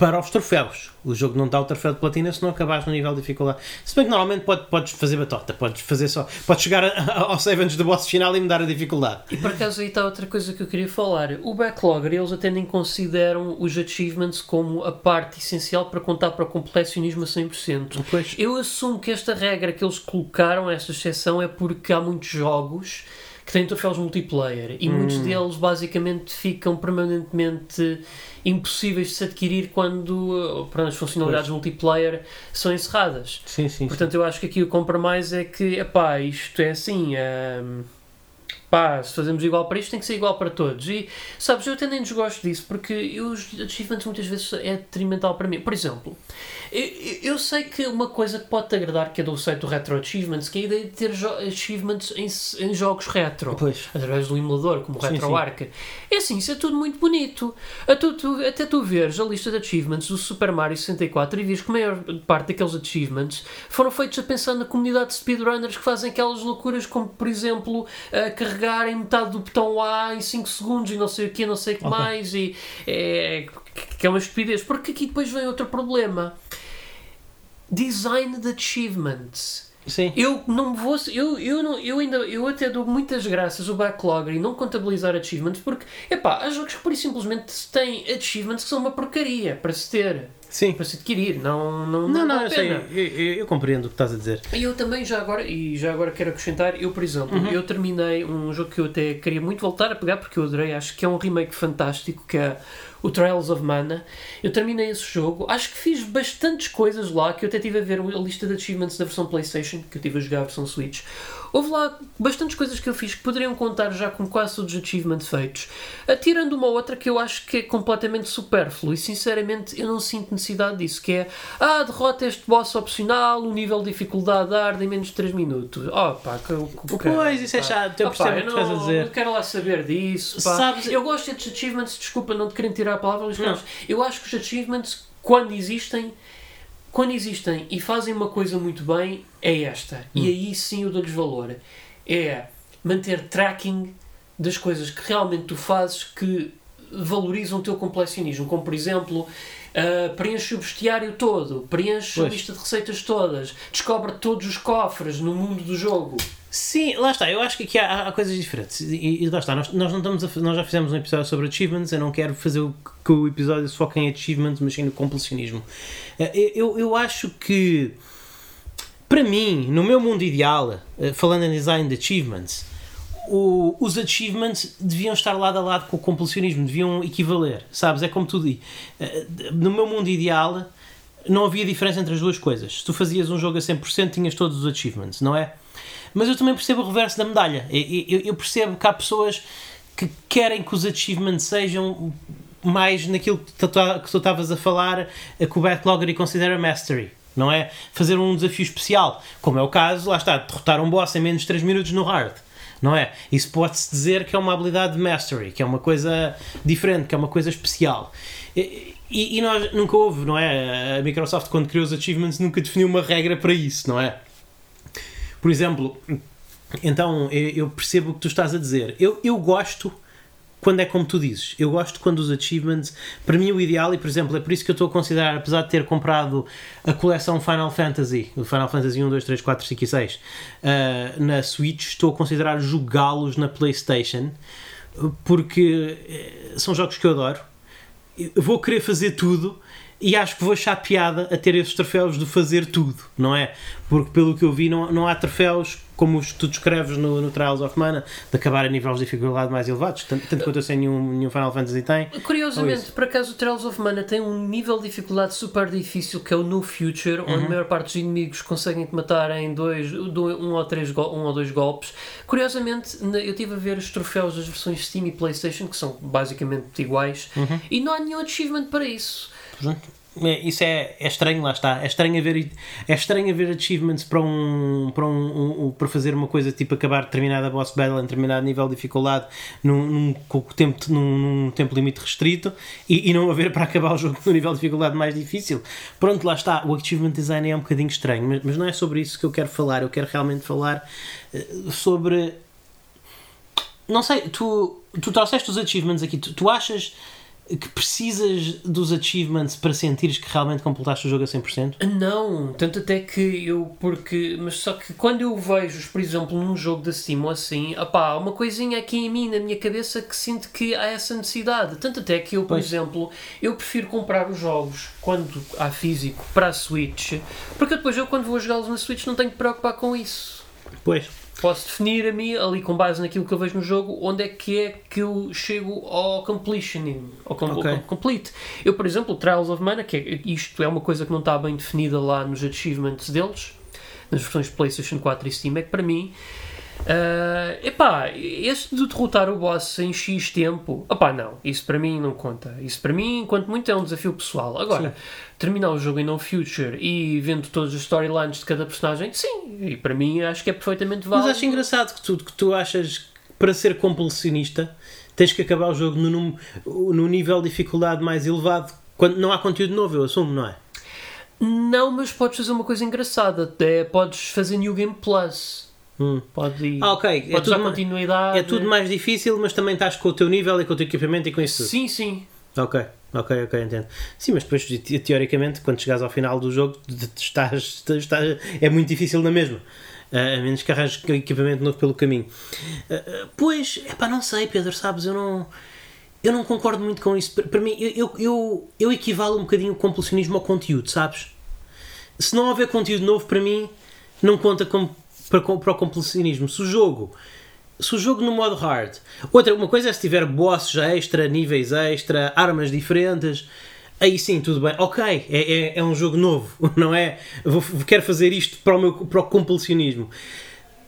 para os troféus. O jogo não dá o troféu de platina se não acabares no nível de dificuldade. Se bem que normalmente pode- podes fazer batota, podes fazer só. Podes chegar a- ao save antes do boss final e mudar a dificuldade. E por acaso aí está outra coisa que eu queria falar. O Backlogger, eles até nem consideram os achievements como a parte essencial para contar para o colecionismo a 100%. Pois. Eu assumo que esta regra que eles colocaram, esta exceção, é porque há muitos jogos que têm troféus multiplayer e muitos deles basicamente ficam permanentemente impossíveis de se adquirir quando uh, pronto, as funcionalidades multiplayer são encerradas. Sim, sim. Portanto, eu acho que aqui o compra mais é que, epá, isto é assim, hum, pá, se fazemos igual para isto, tem que ser igual para todos. E, sabes, eu até nem desgosto disso, porque eu, os achievements muitas vezes é detrimental para mim. Por exemplo, eu, sei que uma coisa que pode-te agradar, que é do site do Retro Achievements, que é a ideia de ter achievements em, em jogos retro Pois. através do emulador, como o. RetroArch. É assim, isso é tudo muito bonito. Até tu, até tu veres a lista de achievements do Super Mario 64 e vês que a maior parte daqueles achievements foram feitos a pensar na comunidade de speedrunners que fazem aquelas loucuras como, por exemplo, a carregarem metade do botão A em 5 segundos e não sei o que, não sei o que Ok. mais. E é, que é uma estupidez. Porque aqui depois vem outro problema. Design de achievements. Sim. Eu não vou. Eu, eu, não, eu ainda. Eu até dou muitas graças ao backlogger e não contabilizar achievements porque, epá, há jogos que por isso simplesmente têm achievements que são uma porcaria para se ter, Sim. para se adquirir. Não, não, Não, não, eu sei. Eu, eu- eu compreendo o que estás a dizer. E eu também já agora, e já agora quero acrescentar, eu por exemplo, Uhum. eu terminei um jogo que eu até queria muito voltar a pegar porque eu adorei, acho que é um remake fantástico que é o Trials of Mana. Eu terminei esse jogo, acho que fiz bastantes coisas lá, que eu até estive a ver a lista de achievements da versão Playstation, que eu estive a jogar a versão Switch. Houve lá bastantes coisas que eu fiz que poderiam contar já com quase todos os achievements feitos, tirando uma outra que eu acho que é completamente supérfluo e sinceramente eu não sinto necessidade disso, que é ah, derrota este boss opcional, o nível de dificuldade arde em menos de 3 minutos. Oh pá, que, que, Pois, isso é pá. chato, eu pá, percebo o que não, estás a dizer. Não quero lá saber disso. Pá. Sabes- Eu gosto destes achievements, desculpa, não te querendo tirar a palavra, Carlos. Eu acho que os achievements, quando existem, quando existem e fazem uma coisa muito bem, é esta. E aí sim eu dou-lhes valor. É manter tracking das coisas que realmente tu fazes que valorizam o teu colecionismo. Como, por exemplo, uh, preenche o bestiário todo, preenche a Pois. lista de receitas todas, descobre todos os cofres no mundo do jogo. Sim, lá está. Eu acho que aqui há, há coisas diferentes. E, e lá está. Nós, nós, não estamos a, nós já fizemos um episódio sobre achievements. Eu não quero fazer o, que o episódio se foque em achievements, mas sim no completionismo. Eh, Eu, eu acho que, para mim, no meu mundo ideal, eh, falando em design de achievements, o- os achievements deviam estar lado a lado com o completionismo, deviam equivaler, sabes? É como tu dizes. No meu mundo ideal, não havia diferença entre as duas coisas. Se tu fazias um jogo a 100%, tinhas todos os achievements, não é? Mas eu também percebo o reverso da medalha. Eu, eu- percebo que há pessoas que querem que os achievements sejam mais naquilo que tu tu estavas a falar, eh, que o Backlogger considera mastery. Não é? Fazer um desafio especial, como é o caso, lá está, derrotar um boss em menos de 3 minutos no hard. Não é? Isso pode-se dizer que é uma habilidade de mastery, que é uma coisa diferente, que é uma coisa especial. E, e- e nós nunca houve, não é? A Microsoft, quando criou os achievements, nunca definiu uma regra para isso, não é? Por exemplo, então eu percebo o que tu estás a dizer. Eu, eu gosto quando é como tu dizes. Eu gosto quando os achievements, para mim o ideal, e por exemplo, é por isso que eu estou a considerar, apesar de ter comprado a coleção Final Fantasy, Final Fantasy 1, 2, 3, 4, 5 e 6, ah, na Switch, estou a considerar jogá-los na PlayStation, porque eh, são jogos que eu adoro. Eu vou querer fazer tudo e acho que vou achar piada a ter esses troféus de fazer tudo, não é? Porque pelo que eu vi, não, não há troféus como os que tu descreves no, no Trials of Mana, de acabar a níveis de dificuldade mais elevados, tanto, tanto quanto eu sei nenhum, nenhum Final Fantasy tem. Curiosamente, por acaso, o Trails of Mana tem um nível de dificuldade super difícil que é o No Future, onde a maior parte dos inimigos conseguem te matar em dois, do- um, ou três, um ou dois golpes. Curiosamente, eu estive a ver os troféus das versões Steam e PlayStation, que são basicamente iguais, e não há nenhum achievement para isso. É, isso é, é estranho, lá está. É estranho haver, é estranho haver achievements para, um, para, um, um, para fazer uma coisa tipo acabar determinada boss battle em determinado nível de dificuldade num, num, tempo, num, num tempo limite restrito e, e não haver para acabar o jogo no nível de dificuldade mais difícil. Pronto, lá está. O achievement design é um bocadinho estranho, mas, mas não é sobre isso que eu quero falar. Eu quero realmente falar uh, sobre. Não sei, tu, tu trouxeste os achievements aqui. Tu, tu achas que precisas dos achievements para sentires que realmente completaste o jogo a 100%? Não, tanto até que eu, porque, mas só que quando eu vejo, por exemplo, num jogo da Steam ou assim, opá, uma coisinha aqui em mim, na minha cabeça, que sinto que há essa necessidade. Tanto até que eu, por pois. exemplo, eu prefiro comprar os jogos quando há físico para a Switch, porque depois eu, quando vou jogá-los na Switch, não tenho que preocupar com isso. Pois posso definir a mim, ali com base naquilo que eu vejo no jogo, onde é que é que eu chego ao completioning, ao, com, okay. complete. Eu, por exemplo, Trials of Mana, que é, isto é uma coisa que não está bem definida lá nos achievements deles, nas versões PlayStation 4 e Steam, é que para mim Uh, epá, este de derrotar o boss em X tempo, opá, não, isso para mim não conta. Isso para mim, enquanto muito, é um desafio pessoal. Agora, sim. terminar o jogo em No Future e vendo todas as storylines de cada personagem, sim, e para mim acho que é perfeitamente válido. Mas acho engraçado que tu, que tu achas que para ser compulsionista tens que acabar o jogo no, no nível de dificuldade mais elevado quando não há conteúdo novo, eu assumo, não é? Não, mas podes fazer uma coisa engraçada, até podes fazer New Game Plus Hum. Pode ir. Ah, ok. É tudo, continuidade. é tudo mais difícil, mas também estás com o teu nível e com o teu equipamento e com isso. Sim, sim. Ok, ok, ok, entendo. Sim, mas depois, teoricamente, quando chegares ao final do jogo, estás, estás, é muito difícil na mesma. Uh, a menos que arranjes equipamento novo pelo caminho. Uh, pois, é pá, não sei, Pedro, sabes, eu não. Eu não concordo muito com isso. Para mim, eu, eu, eu equivalo um bocadinho o compulsionismo ao conteúdo, sabes? Se não houver conteúdo novo, para mim, não conta como para, para o completionismo. Se o jogo se o jogo no modo hard. Outra, uma coisa é se tiver bosses extra, níveis extra, armas diferentes. Aí sim, tudo bem. Ok, é, é, é um jogo novo, não é? Vou, quero fazer isto para o, meu, para o compulsionismo.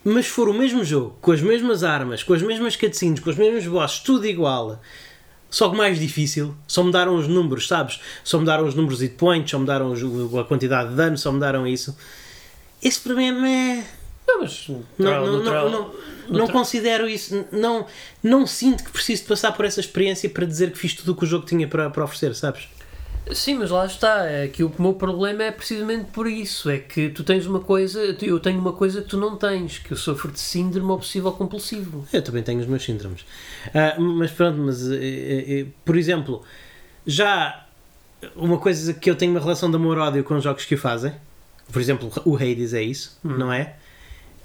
Mas se for o mesmo jogo, com as mesmas armas, com as mesmas cutscenes, com os mesmos bosses, tudo igual, só que mais difícil, só mudaram os números, sabes? Só mudaram os números hit points, só mudaram a quantidade de dano, só mudaram isso. Esse mim é não, mas não, não, não, não, não considero isso. Não, não sinto que preciso de passar por essa experiência para dizer que fiz tudo o que o jogo tinha para, para oferecer, sabes? Sim, mas lá está. É que o meu problema é precisamente por isso. É que tu tens uma coisa, eu tenho uma coisa que tu não tens, que eu sofro de síndrome obsessivo compulsivo. Eu também tenho os meus síndromes. Uh, mas pronto, mas uh, uh, por exemplo, já uma coisa que eu tenho uma relação de amor-ódio com os jogos que o fazem, por exemplo, o Hades é isso, hum. não é?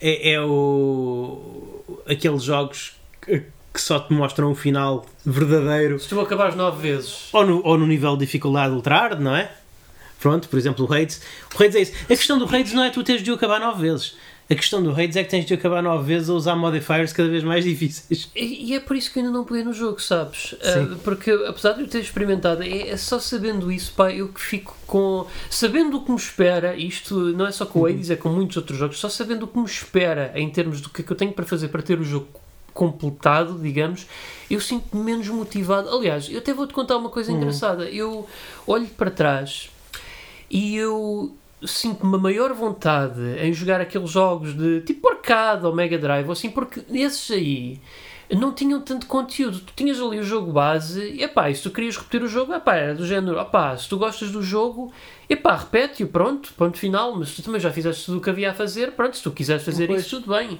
É, é o, aqueles jogos que, que só te mostram o final verdadeiro. Se tu acabares nove vezes. Ou no, ou no nível de dificuldade ultra hard, não é? Pronto, por exemplo, o Hades. O Hades é isso. A questão do Hades não é tu teres de o acabar nove vezes. A questão do Hades é que tens de acabar nove vezes a usar modifiers cada vez mais difíceis. E, e é por isso que eu ainda não peguei no jogo, sabes? Uh, porque apesar de eu ter experimentado, é, é, só sabendo isso, pá, eu que fico com. Sabendo o que me espera, isto não é só com o uhum. Hades, é com muitos outros jogos, só sabendo o que me espera em termos do que é que eu tenho para fazer para ter o jogo completado, digamos, eu sinto-me menos motivado. Aliás, eu até vou-te contar uma coisa uhum. engraçada. Eu olho para trás e eu sinto uma maior vontade em jogar aqueles jogos de tipo arcade ou Mega Drive ou assim, porque esses aí não tinham tanto conteúdo. Tu tinhas ali o jogo base e epá, e se tu querias repetir o jogo, epá, era do género, epá, se tu gostas do jogo, epá, repete-o, pronto, ponto final, mas tu também já fizeste tudo o que havia a fazer, pronto, se tu quiseres fazer pois. isso, tudo bem.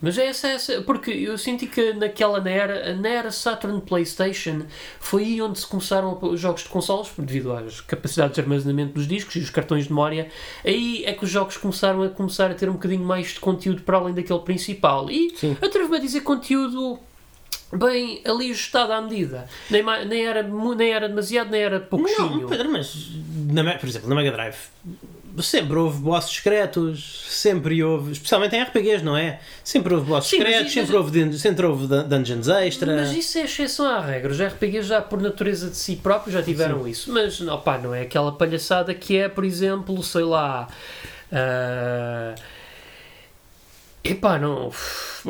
Mas é essa, essa. Porque eu senti que naquela na era, na era Saturn PlayStation foi aí onde se começaram os jogos de consoles, devido às capacidades de armazenamento dos discos e os cartões de memória. Aí é que os jogos começaram a começar a ter um bocadinho mais de conteúdo para além daquele principal. E atrevo-me a dizer conteúdo bem ali ajustado à medida. Nem, nem, era, nem era demasiado, nem era pouquinho. Não, Pedro, mas na, por exemplo, na Mega Drive sempre houve bosses secretos, sempre houve, especialmente em RPGs, não é? Sempre houve bosses Sim, secretos, sempre, houve, sempre houve dungeons extra. Mas isso é exceção à regra. Os RPGs já por natureza de si próprios já tiveram Sim. isso. Mas opa, não é aquela palhaçada que é, por exemplo, sei lá. Uh... Epá, não.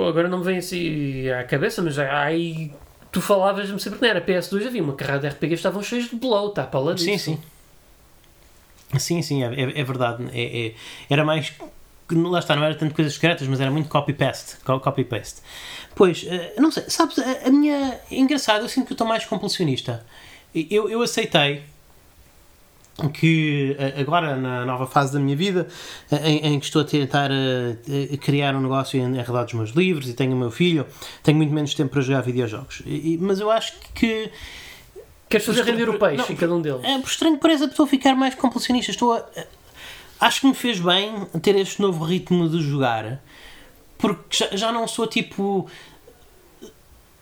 Agora não me vem assim à cabeça, mas aí tu falavas-me sempre que não era PS2, havia uma carrada de RPGs que estavam cheios de blow, tá? Para lá Sim, sim. Sim, sim, é, é, é verdade. É, é, era mais. Lá está, não era tanto coisas secretas, mas era muito copy-paste. Copy-paste. Pois, eh, não sei, sabes, a, a minha. Engraçado, eu sinto que eu estou mais compulsionista. Eu, eu aceitei que agora na nova fase da minha vida em, em que estou a tentar criar um negócio em, redor dos meus livros e tenho o meu filho tenho muito menos tempo para jogar videojogos e, mas eu acho que queres fazer render o peixe não, em cada um deles é por estranho que parece a pessoa ficar mais compulsionista estou a, acho que me fez bem ter este novo ritmo de jogar porque já, já não sou tipo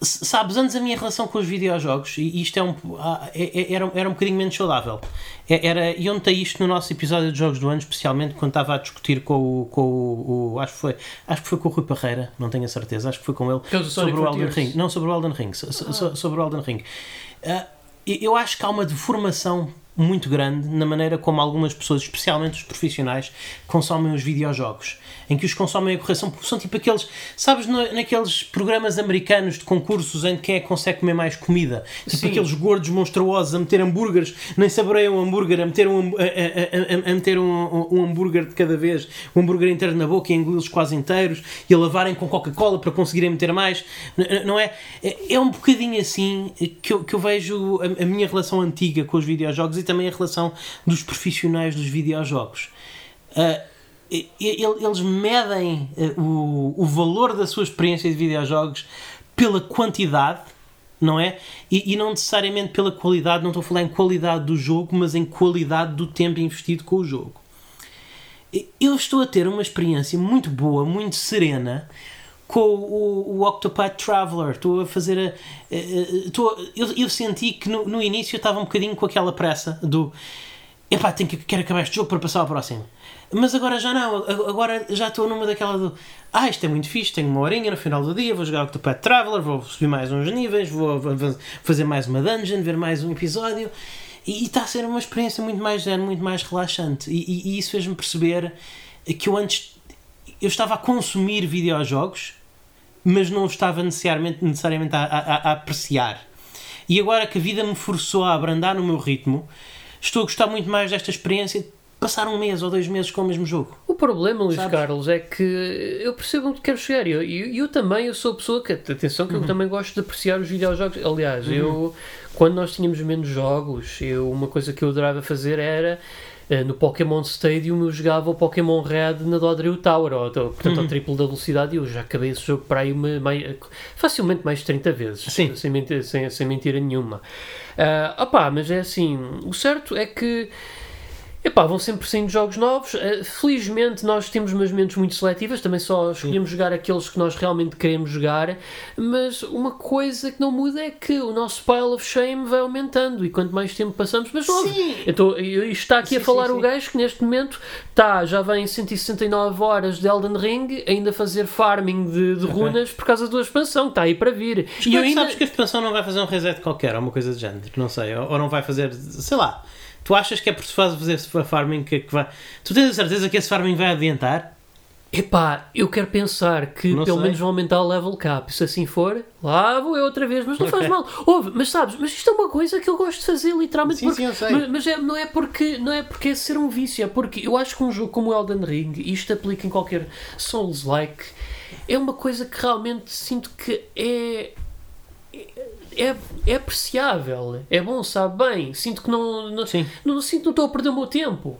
sabes, antes a minha relação com os videojogos, e isto é um, ah, é, é, era, era um bocadinho menos saudável. É, era, e notei isto no nosso episódio de Jogos do Ano, especialmente quando estava a discutir com o. Com o, o acho, que foi, acho que foi com o Rui Parreira, não tenho a certeza, acho que foi com ele. É sobre o Elden Ring. Não, sobre o Elden Ring. Ah. Sobre o Elden Ring. Uh, eu acho que há uma deformação muito grande na maneira como algumas pessoas, especialmente os profissionais, consomem os videojogos em que os consomem a correção, porque são tipo aqueles, sabes, naqueles programas americanos de concursos em que quem é que consegue comer mais comida, tipo Sim. aqueles gordos monstruosos a meter hambúrgueres, nem saboreiam um hambúrguer, a meter um, a, a, a, a meter um, um, hambúrguer de cada vez, um hambúrguer inteiro na boca e engoli-los quase inteiros e a lavarem com Coca-Cola para conseguirem meter mais, não é? É, é um bocadinho assim que eu, que eu vejo a, minha relação antiga com os videojogos e também a relação dos profissionais dos videojogos. Uh, eles medem eh, o, o valor da sua experiência de videojogos pela quantidade, não é? E, e, não necessariamente pela qualidade, não estou a falar em qualidade do jogo, mas em qualidade do tempo investido com o jogo. Eu estou a ter uma experiência muito boa, muito serena com o, o Octopath Traveler. Estou a fazer a. estou, eu, eu senti que no, no início eu estava um bocadinho com aquela pressa do. Epá, tenho que, quero acabar este jogo para passar ao próximo mas agora já não, agora já estou numa daquela do ah, isto é muito fixe, tenho uma horinha no final do dia, vou jogar Octopath Traveler, vou subir mais uns níveis, vou fazer mais uma dungeon, ver mais um episódio e está a ser uma experiência muito mais zen, muito mais relaxante e, e, e isso fez-me perceber que eu antes eu estava a consumir videojogos mas não estava necessariamente, necessariamente a, a, a apreciar e agora que a vida me forçou a abrandar no meu ritmo estou a gostar muito mais desta experiência passar um mês ou dois meses com o mesmo jogo. O problema, Luís Sabes? Carlos, é que eu percebo onde quero chegar. E eu, eu, eu, também eu sou a pessoa que, atenção, que uhum. eu também gosto de apreciar os videojogos. Aliás, uhum. eu, quando nós tínhamos menos jogos, eu, uma coisa que eu adorava fazer era. Uh, no Pokémon Stadium eu jogava o Pokémon Red na Dodrio Tower, ou, portanto uhum. ao triplo da velocidade, e eu já acabei esse jogo para aí uma, mais, facilmente mais de 30 vezes, Sim. Sem, mentira, sem, sem mentira nenhuma. Uh, opá, mas é assim, o certo é que Epá, vão sempre saindo jogos novos. Uh, felizmente nós temos umas mentes muito seletivas, também só escolhemos Sim. jogar aqueles que nós realmente queremos jogar, mas uma coisa que não muda é que o nosso pile of shame vai aumentando e quanto mais tempo passamos, mas logo. Então, isto está aqui sim, a falar sim, o gajo que neste momento está, já vem 169 horas de Elden Ring, ainda fazer farming de, de okay. runas por causa da expansão, está aí para vir. Mas e eu ainda... sabes que a expansão não vai fazer um reset qualquer, ou uma coisa de género, não sei, ou, ou não vai fazer, sei lá Tu achas que é por se fazer esse farming que, que vai. Tu tens a certeza que esse farming vai adiantar? Epá, eu quero pensar que não pelo sei. menos vão aumentar o level cap. Se assim for, lá vou eu outra vez, mas não okay. faz mal. Ouve, mas sabes, mas isto é uma coisa que eu gosto de fazer, literalmente. Sim, porque, sim, eu sei. Mas, mas é, não, é porque, não é porque é ser um vício, é porque eu acho que um jogo como o Elden Ring, e isto aplica em qualquer Souls-like, é uma coisa que realmente sinto que é é, é apreciável, é bom, sabe bem. Sinto que não, não, Sim. não, sinto que não estou a perder o meu tempo.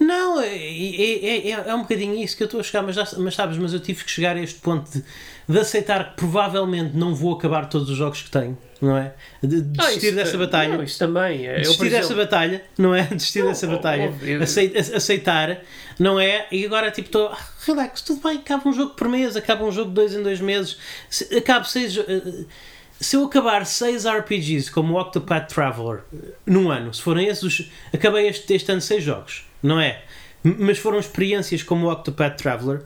Não, é, é, é, é, um bocadinho isso que eu estou a chegar, mas, já, mas sabes, mas eu tive que chegar a este ponto de, de aceitar que provavelmente não vou acabar todos os jogos que tenho, não é? De, de ah, desistir ah, dessa batalha. Não, isso também. É, desistir eu, dessa batalha, não é? Desistir dessa oh, batalha. Oh, eu... aceitar, não é? E agora tipo estou, ah, relax, tudo bem, acaba um jogo por mês, acaba um jogo de dois em dois meses, acaba seis. Uh, se eu acabar 6 RPGs como o Octopath Traveler num ano, se forem esses, os, acabei este, este ano 6 jogos, não é? Mas foram experiências como o Octopath Traveler,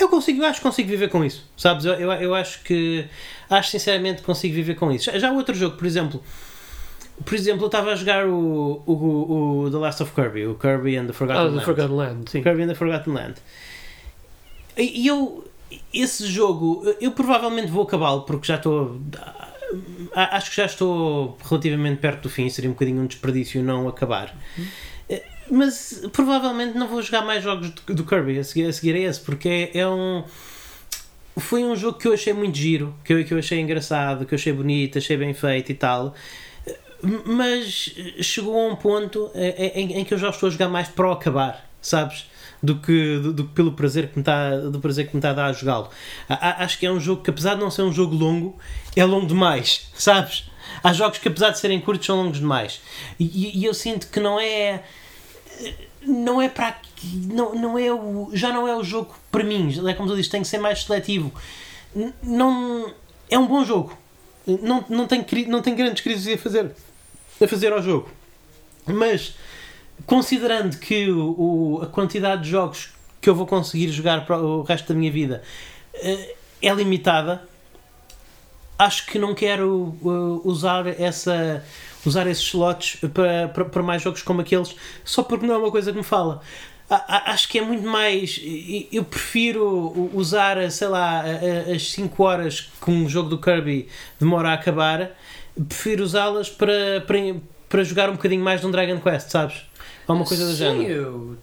eu consigo, eu acho que consigo viver com isso, sabes? Eu, eu, eu acho que, acho sinceramente que consigo viver com isso. Já, já outro jogo, por exemplo, por exemplo, eu estava a jogar o, o, o, The Last of Kirby, o Kirby and the Forgotten oh, Land. The Forgotten Land sim. Kirby and the Forgotten Land. E eu, esse jogo, eu provavelmente vou acabá-lo porque já estou acho que já estou relativamente perto do fim, seria um bocadinho um desperdício não acabar. mas provavelmente não vou jogar mais jogos do, do Kirby a seguir, a seguir a esse, porque é, é um. Foi um jogo que eu achei muito giro, que eu, que eu achei engraçado, que eu achei bonito, achei bem feito e tal. Mas chegou a um ponto em, em que eu já estou a jogar mais para o acabar, sabes? Do que, do, do, pelo prazer que me está, do prazer que me está a dar a jogá-lo. Acho que é um jogo que, apesar de não ser um jogo longo, é longo demais, sabes? Há jogos que, apesar de serem curtos, são longos demais. E, e eu sinto que não é. Não é para. Não, não é o, já não é o jogo para mim. É como tu dizes, tem que ser mais seletivo. Não, é um bom jogo. Não, não, tem, não tem grandes crises a fazer, a fazer ao jogo. Mas considerando que o, a quantidade de jogos que eu vou conseguir jogar para o resto da minha vida uh, é limitada, acho que não quero uh, usar essa usar esses slots para, para, para, mais jogos como aqueles só porque não é uma coisa que me fala. acho que é muito mais. Eu prefiro usar, sei lá, as 5 horas que um jogo do Kirby demora a acabar, prefiro usá-las para, para, para jogar um bocadinho mais de um Dragon Quest, sabes? Ou uma coisa do Sim, género. eu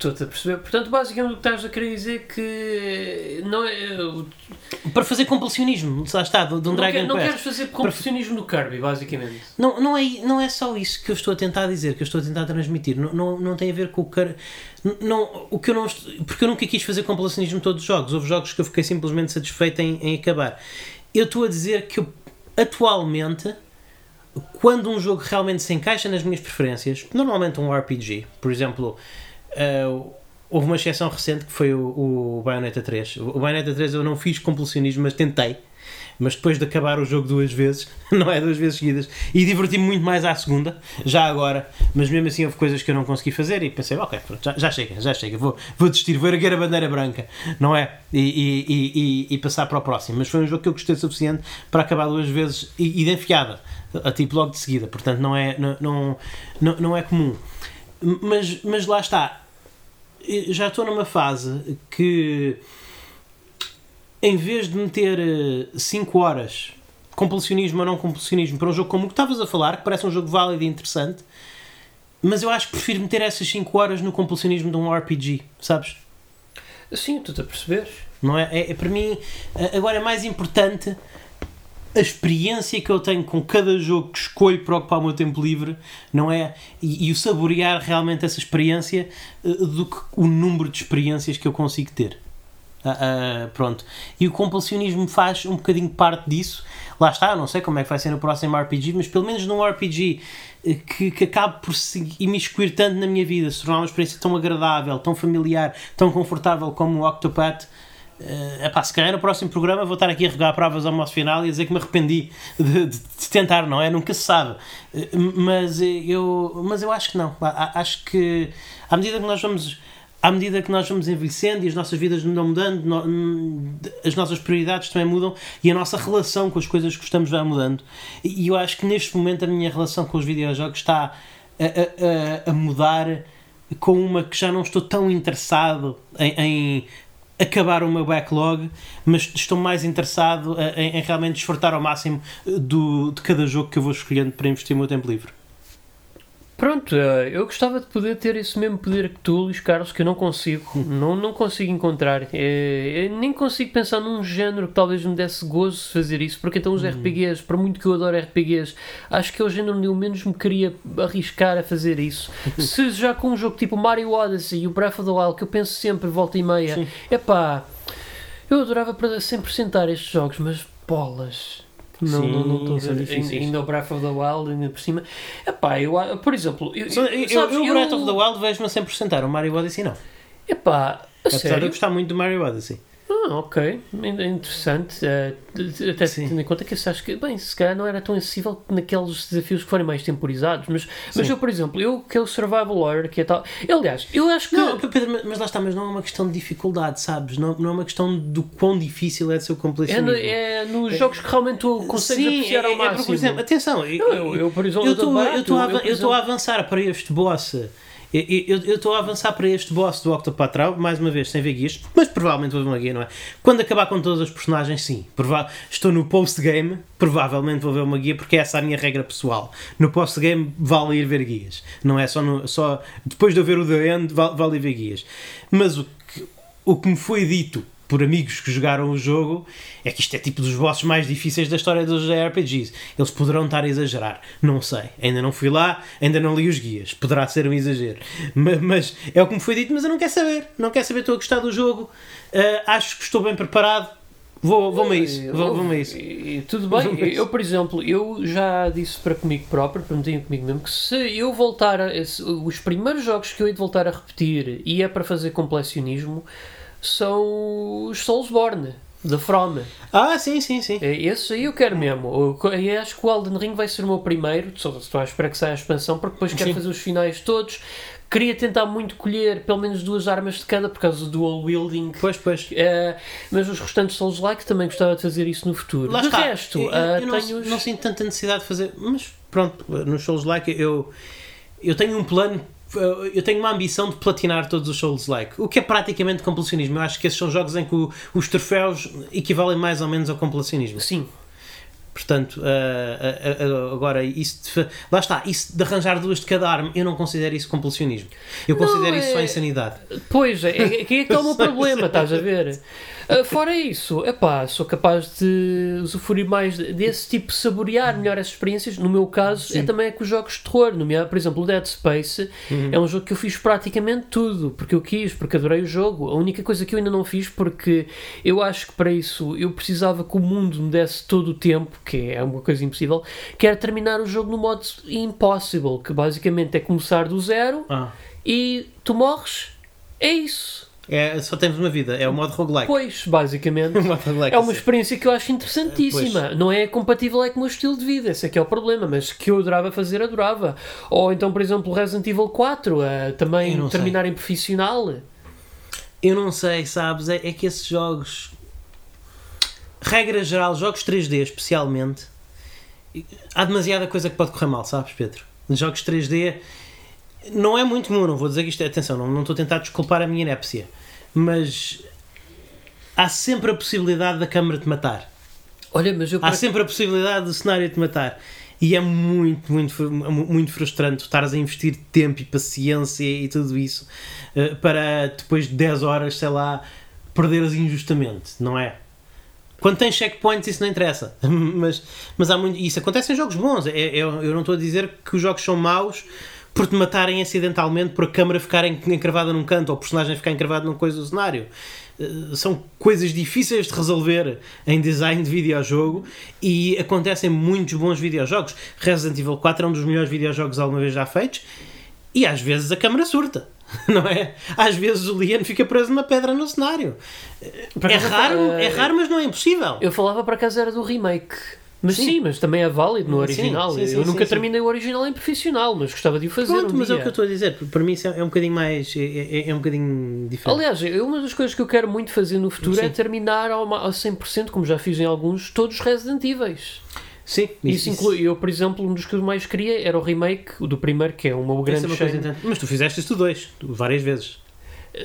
estou-te a perceber. Portanto, basicamente o que estás a querer dizer é que não é. Para fazer completionismo, lá está, de um não Dragon quer, não queres fazer completionismo no Kirby, basicamente. Não, não, é, não é só isso que eu estou a tentar dizer, que eu estou a tentar transmitir. Não, não, não tem a ver com o Kirby. Não, o que eu não, porque eu nunca quis fazer completionismo em todos os jogos. Houve jogos que eu fiquei simplesmente satisfeito em, em acabar. Eu estou a dizer que eu, atualmente quando um jogo realmente se encaixa nas minhas preferências, normalmente um RPG, por exemplo, uh, houve uma exceção recente que foi o, o Bayonetta 3. O Bayonetta 3 eu não fiz compulsionismo, mas tentei. Mas depois de acabar o jogo duas vezes, não é duas vezes seguidas, e diverti-me muito mais à segunda, já agora, mas mesmo assim houve coisas que eu não consegui fazer e pensei, ok, pronto, já, já chega, já chega, vou, vou desistir, vou erguer a bandeira branca, não é? E, e, e, e, passar para o próximo. Mas foi um jogo que eu gostei o suficiente para acabar duas vezes e, e de enfiada a tipo logo de seguida, portanto não é, não, não, não é comum. Mas, mas lá está, já estou numa fase que em vez de meter 5 eh, horas compulsionismo ou não compulsionismo para um jogo como o que estavas a falar, que parece um jogo válido e interessante, mas eu acho que prefiro meter essas 5 horas no compulsionismo de um RPG, sabes? Sim, tu te a perceberes. Não é? é? É, para mim, agora é mais importante a experiência que eu tenho com cada jogo que escolho para ocupar o meu tempo livre, não é? E, e o saborear realmente essa experiência uh, do que o número de experiências que eu consigo ter. Uh, uh, pronto. E o compulsionismo faz um bocadinho parte disso. Lá está, não sei como é que vai ser no próximo RPG, mas pelo menos num RPG que, que acabe por se imiscuir tanto na minha vida, se tornar uma experiência tão agradável, tão familiar, tão confortável como o Octopath Uh, epá, se calhar no próximo programa vou estar aqui a regar provas ao nosso final e dizer que me arrependi de, de, de tentar, não é? Nunca se sabe. Uh, mas, eu, mas eu acho que não. Acho que à medida que nós vamos. À medida que nós vamos envelhecendo e as nossas vidas vão mudando, as nossas prioridades também mudam e a nossa relação com as coisas que gostamos vai mudando. E eu acho que neste momento a minha relação com os videojogos está a, a, a mudar com uma que já não estou tão interessado em, em acabar o meu backlog, mas estou mais interessado em, em realmente desfrutar ao máximo do, de cada jogo que eu vou escolhendo para investir o meu tempo livre. Pronto, eh, eu gostava de poder ter esse mesmo poder que tu, Luís Carlos, que eu não consigo, não, não consigo encontrar. É, nem consigo pensar num género que talvez me desse gozo fazer isso, porque então os uhum. RPGs, por muito que eu adoro RPGs, acho que é o género onde eu menos me queria arriscar a fazer isso. Se já com um jogo tipo Mario Odyssey e o Breath of the Wild, que eu penso sempre volta e meia, é pá, eu adorava sempre sentar estes jogos, mas bolas não, Sim, não, não estou a ver. Ainda o Breath of the Wild, ainda por cima. Epá, eu, por exemplo. Eu, eu, eu, sabes, eu o Breath of the Wild vejo-me sempre sentar. O Mario Odyssey não. Epá, a Apesar sério? de eu gostar muito do Mario Odyssey. Ah, ok. Interessante. Uh, até Sim. tendo em conta que esse acho que, bem, se calhar não era tão acessível naqueles desafios que forem mais temporizados. Mas, mas eu, por exemplo, eu que é o Survival Horror, que é tal. aliás, eu acho que. Não, Pedro, mas lá está, mas não é uma questão de dificuldade, sabes? Não, não é uma questão do quão difícil é de ser o completionismo. É, é nos é, jogos que realmente tu consegues Sim, apreciar ao é, máximo. por exemplo, atenção, eu, eu, eu, por exemplo, eu estou a, avançar para este boss Eu estou a avançar para este boss do Octopath Traveler, mais uma vez, sem ver guias, mas provavelmente vou ver uma guia, não é? Quando acabar com todas as personagens, sim. Estou no post-game, provavelmente vou ver uma guia, porque essa é a minha regra pessoal. No post-game vale ir ver guias. Não é só, no, só depois de eu ver o The End, vale, vale ir ver guias. Mas o que, o que me foi dito por amigos que jogaram o jogo, é que isto é tipo dos bosses mais difíceis da história dos RPGs. Eles poderão estar a exagerar. Não sei. Ainda não fui lá, ainda não li os guias. Poderá ser um exagero. Mas, mas é o que me foi dito, mas eu não quero saber. Não quero saber, estou a gostar do jogo. Uh, acho que estou bem preparado. Vou, vou-me a isso. Vou, vou a isso. Tudo bem. Eu, por exemplo, eu já disse para comigo próprio, prometi comigo mesmo, que se eu voltar a, os primeiros jogos que eu hei de voltar a repetir e é para fazer completionismo, são os Soulsborne. Da From. Ah, sim, sim, sim. É, esse aí eu quero mesmo. E acho que o Elden Ring vai ser o meu primeiro. Estou à espera que saia a expansão, porque depois quero sim. fazer os finais todos. Queria tentar muito colher pelo menos duas armas de cada por causa do dual wielding. Pois, pois. Uh, mas os restantes Souls-like também gostava de fazer isso no futuro. Lá de está. resto, eu, eu uh, não, tenho... não sinto tanta necessidade de fazer. Mas pronto, nos Souls-like eu, eu tenho um plano eu tenho uma ambição de platinar todos os Souls-like, o que é praticamente completionismo. Eu acho que esses são jogos em que o, os troféus equivalem mais ou menos ao completionismo. Sim. Portanto, uh, uh, uh, agora, isso de, lá está, isso de arranjar duas de cada arma, eu não considero isso completionismo. Eu considero não, isso é... só insanidade. Pois, é, é, é que é que está o meu problema, estás a ver? Uh, fora isso, epá, sou capaz de usufruir mais desse tipo, saborear melhor essas experiências. No meu caso, é Sim. é também com os jogos de terror. No meu, por exemplo, o Dead Space uhum. é um jogo que eu fiz praticamente tudo, porque eu quis, porque adorei o jogo. A única coisa que eu ainda não fiz, porque eu acho que para isso eu precisava que o mundo me desse todo o tempo, que é uma coisa impossível, que era terminar o jogo no modo impossible, que basicamente é começar do zero ah. e tu morres. É isso. É, só temos uma vida, é o modo roguelike. Pois, basicamente. é uma experiência que eu acho interessantíssima. Pois. Não é compatível é com o meu estilo de vida, esse é que é o problema, mas que eu adorava fazer, adorava. Ou então, por exemplo, Resident Evil 4, a também terminar sei. em profissional. Eu não sei, sabes? É, é que esses jogos, regra geral, jogos 3D especialmente, há demasiada coisa que pode correr mal, sabes, Pedro? Jogos 3D não é muito comum, não vou dizer que isto é. Atenção, não, não estou a tentar desculpar a minha inépcia mas há sempre a possibilidade da câmara te matar. Olha, mas eu há sempre a possibilidade do cenário te matar. E é muito, muito, muito frustrante estares a investir tempo e paciência e tudo isso uh, para depois de 10 horas, sei lá, perderes injustamente, não é? Quando tens checkpoints, isso não interessa. mas, mas há muito. Isso acontece em jogos bons. É, é, eu não estou a dizer que os jogos são maus por te matarem acidentalmente, por a câmera ficar encravada num canto ou o personagem ficar encravado numa coisa do cenário. Uh, são coisas difíceis de resolver em design de videojogo e acontecem muitos bons videojogos. Resident Evil 4 é um dos melhores videojogos alguma vez já feitos e às vezes a câmera surta. Não é? Às vezes o Leon fica preso numa pedra no cenário. É raro, é raro, mas não é impossível. Eu falava para casa era do remake mas sim. sim. mas também é válido no original. Sim, sim, eu nunca terminei o original em profissional, mas gostava de o fazer. Pronto, um mas dia. é o que eu estou a dizer. Para mim isso é, é um bocadinho mais. É, é, é, um bocadinho diferente. Aliás, uma das coisas que eu quero muito fazer no futuro é terminar ao, ao 100%, como já fiz em alguns, todos os Resident Evil. Sim, isso, isso inclui. Eu, por exemplo, um dos que eu mais queria era o remake do primeiro, que é uma grande uma coisa Mas tu fizeste isso dois, várias vezes.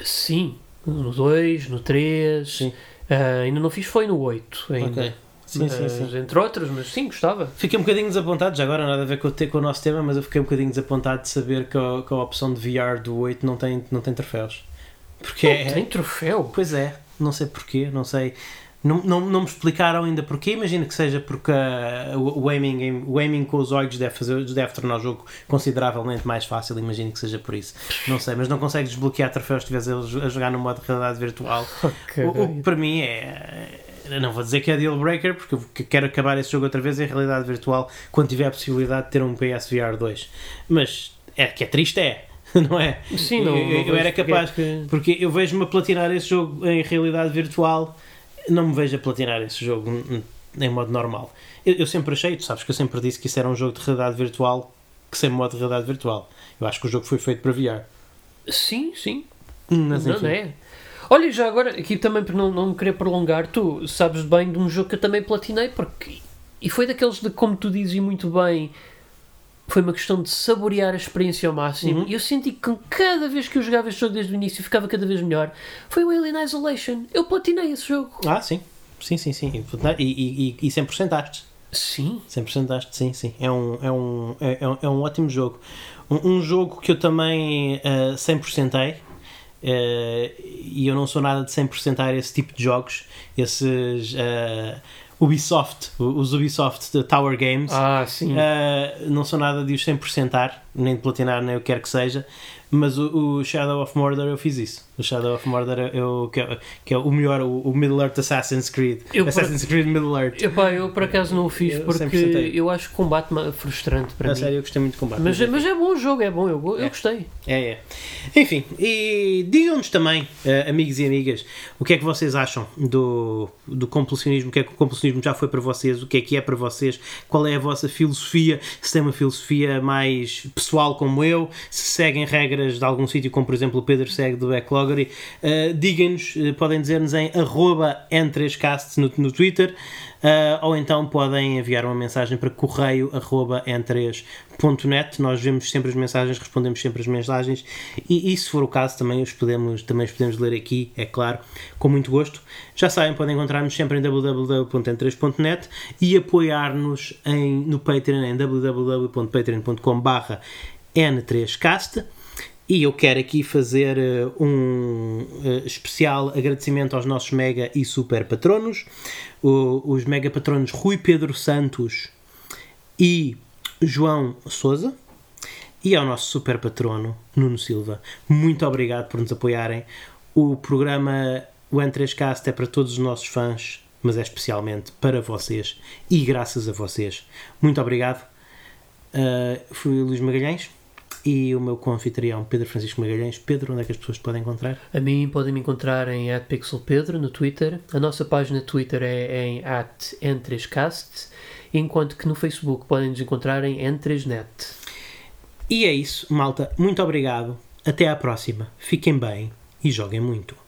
Sim, no 2, no 3. Uh, ainda não fiz, foi no 8 ainda. Okay. Sim, sim, sim. Entre outras, mas sim, gostava. Fiquei um bocadinho desapontado, já agora nada a ver com, com o nosso tema, mas eu fiquei um bocadinho desapontado de saber que a, que a opção de VR do 8 não tem, não tem troféus. Porque não é, tem troféu? Pois é, não sei porquê, não sei. Não, não, não me explicaram ainda porquê. Imagino que seja porque uh, o, aiming, o aiming com os olhos deve, fazer, deve tornar o jogo consideravelmente mais fácil. Imagino que seja por isso. Não sei, mas não consegues desbloquear troféus se estiveres a jogar no modo de realidade virtual. Okay. O, o que para mim é não vou dizer que é deal breaker, porque eu quero acabar esse jogo outra vez em realidade virtual quando tiver a possibilidade de ter um PSVR 2. Mas é que é triste, é. Não é? Sim, não, eu, eu era capaz, que... porque eu vejo-me a platinar esse jogo em realidade virtual, não me vejo a platinar esse jogo em modo normal. Eu, eu sempre achei, tu sabes que eu sempre disse que isso era um jogo de realidade virtual que sem modo de realidade virtual. Eu acho que o jogo foi feito para VR. Sim, sim. Mas, enfim. Não, é. Olha, já agora, aqui também para não, não me querer prolongar, tu sabes bem de um jogo que eu também platinei, porque. E foi daqueles de, como tu dizes muito bem, foi uma questão de saborear a experiência ao máximo. Uhum. E eu senti que com cada vez que eu jogava este jogo desde o início ficava cada vez melhor. Foi o Alien Isolation. Eu platinei esse jogo. Ah, sim. Sim, sim, sim. E, e, e, e 100%aste. Sim. 100%aste, sim, sim. É um, é um, é, é um- é um ótimo jogo. Um, um jogo que eu também uh, 100%ei. Eh, e eu não sou nada de 100% esse tipo de jogos. Esses eh, Ubisoft, os Ubisoft de Tower Games. Ah. Uh, não sou nada de os 100%ar, nem de platinar, nem o que quer que seja, mas o, o Shadow of Mordor eu fiz isso. O Shadow of Mordor eu, que, é, que é o melhor, o, o Middle Earth Assassin's Creed. Eu, por- Assassin's Creed Middle Earth. Epá, eu por acaso não o fiz Eu porque 100% ei. eu acho o combate frustrante para A mim. sério, eu gostei muito de combate. Mas, mas é bom o jogo, é bom, eu, eu É. gostei. É, é. Enfim, e digam-nos também, eh, amigos e amigas, o que é que vocês acham do, do compulsionismo, o que é que o compulsionismo já foi para vocês, o que é que é para vocês, qual é a vossa filosofia, se tem uma filosofia mais pessoal como eu, se seguem regras de algum sítio, como por exemplo o Pedro segue do Backloggery, eh, digam-nos, eh, podem dizer-nos em arroba n3cast no, no Twitter, Uh, ou então podem enviar uma mensagem para correio arroba n3.net. Nós vemos sempre as mensagens, respondemos sempre as mensagens e, e se for o caso também os podemos, também os podemos ler aqui, é claro, com muito gosto. Já sabem, podem encontrar-nos sempre em www.n3.net e apoiar-nos no Patreon em www.patreon.com barra n3cast. E eu quero aqui fazer eh, um eh, especial agradecimento aos nossos mega e super patronos, o- os mega patronos Rui Pedro Santos e João Souza, e ao nosso super patrono Nuno Silva. Muito obrigado por nos apoiarem. O programa o N3Cast é para todos os nossos fãs, mas é especialmente para vocês e graças a vocês. Muito obrigado. Uh, fui Luís Magalhães e o meu co-anfitrião Pedro Francisco Magalhães. Pedro, onde é que as pessoas te podem encontrar? A mim podem me encontrar em @pixelpedro no Twitter. A nossa página Twitter é em @n3cast, enquanto que no Facebook podem nos encontrar em n3net. E é isso, malta. Muito obrigado. Até à próxima. Fiquem bem e joguem muito.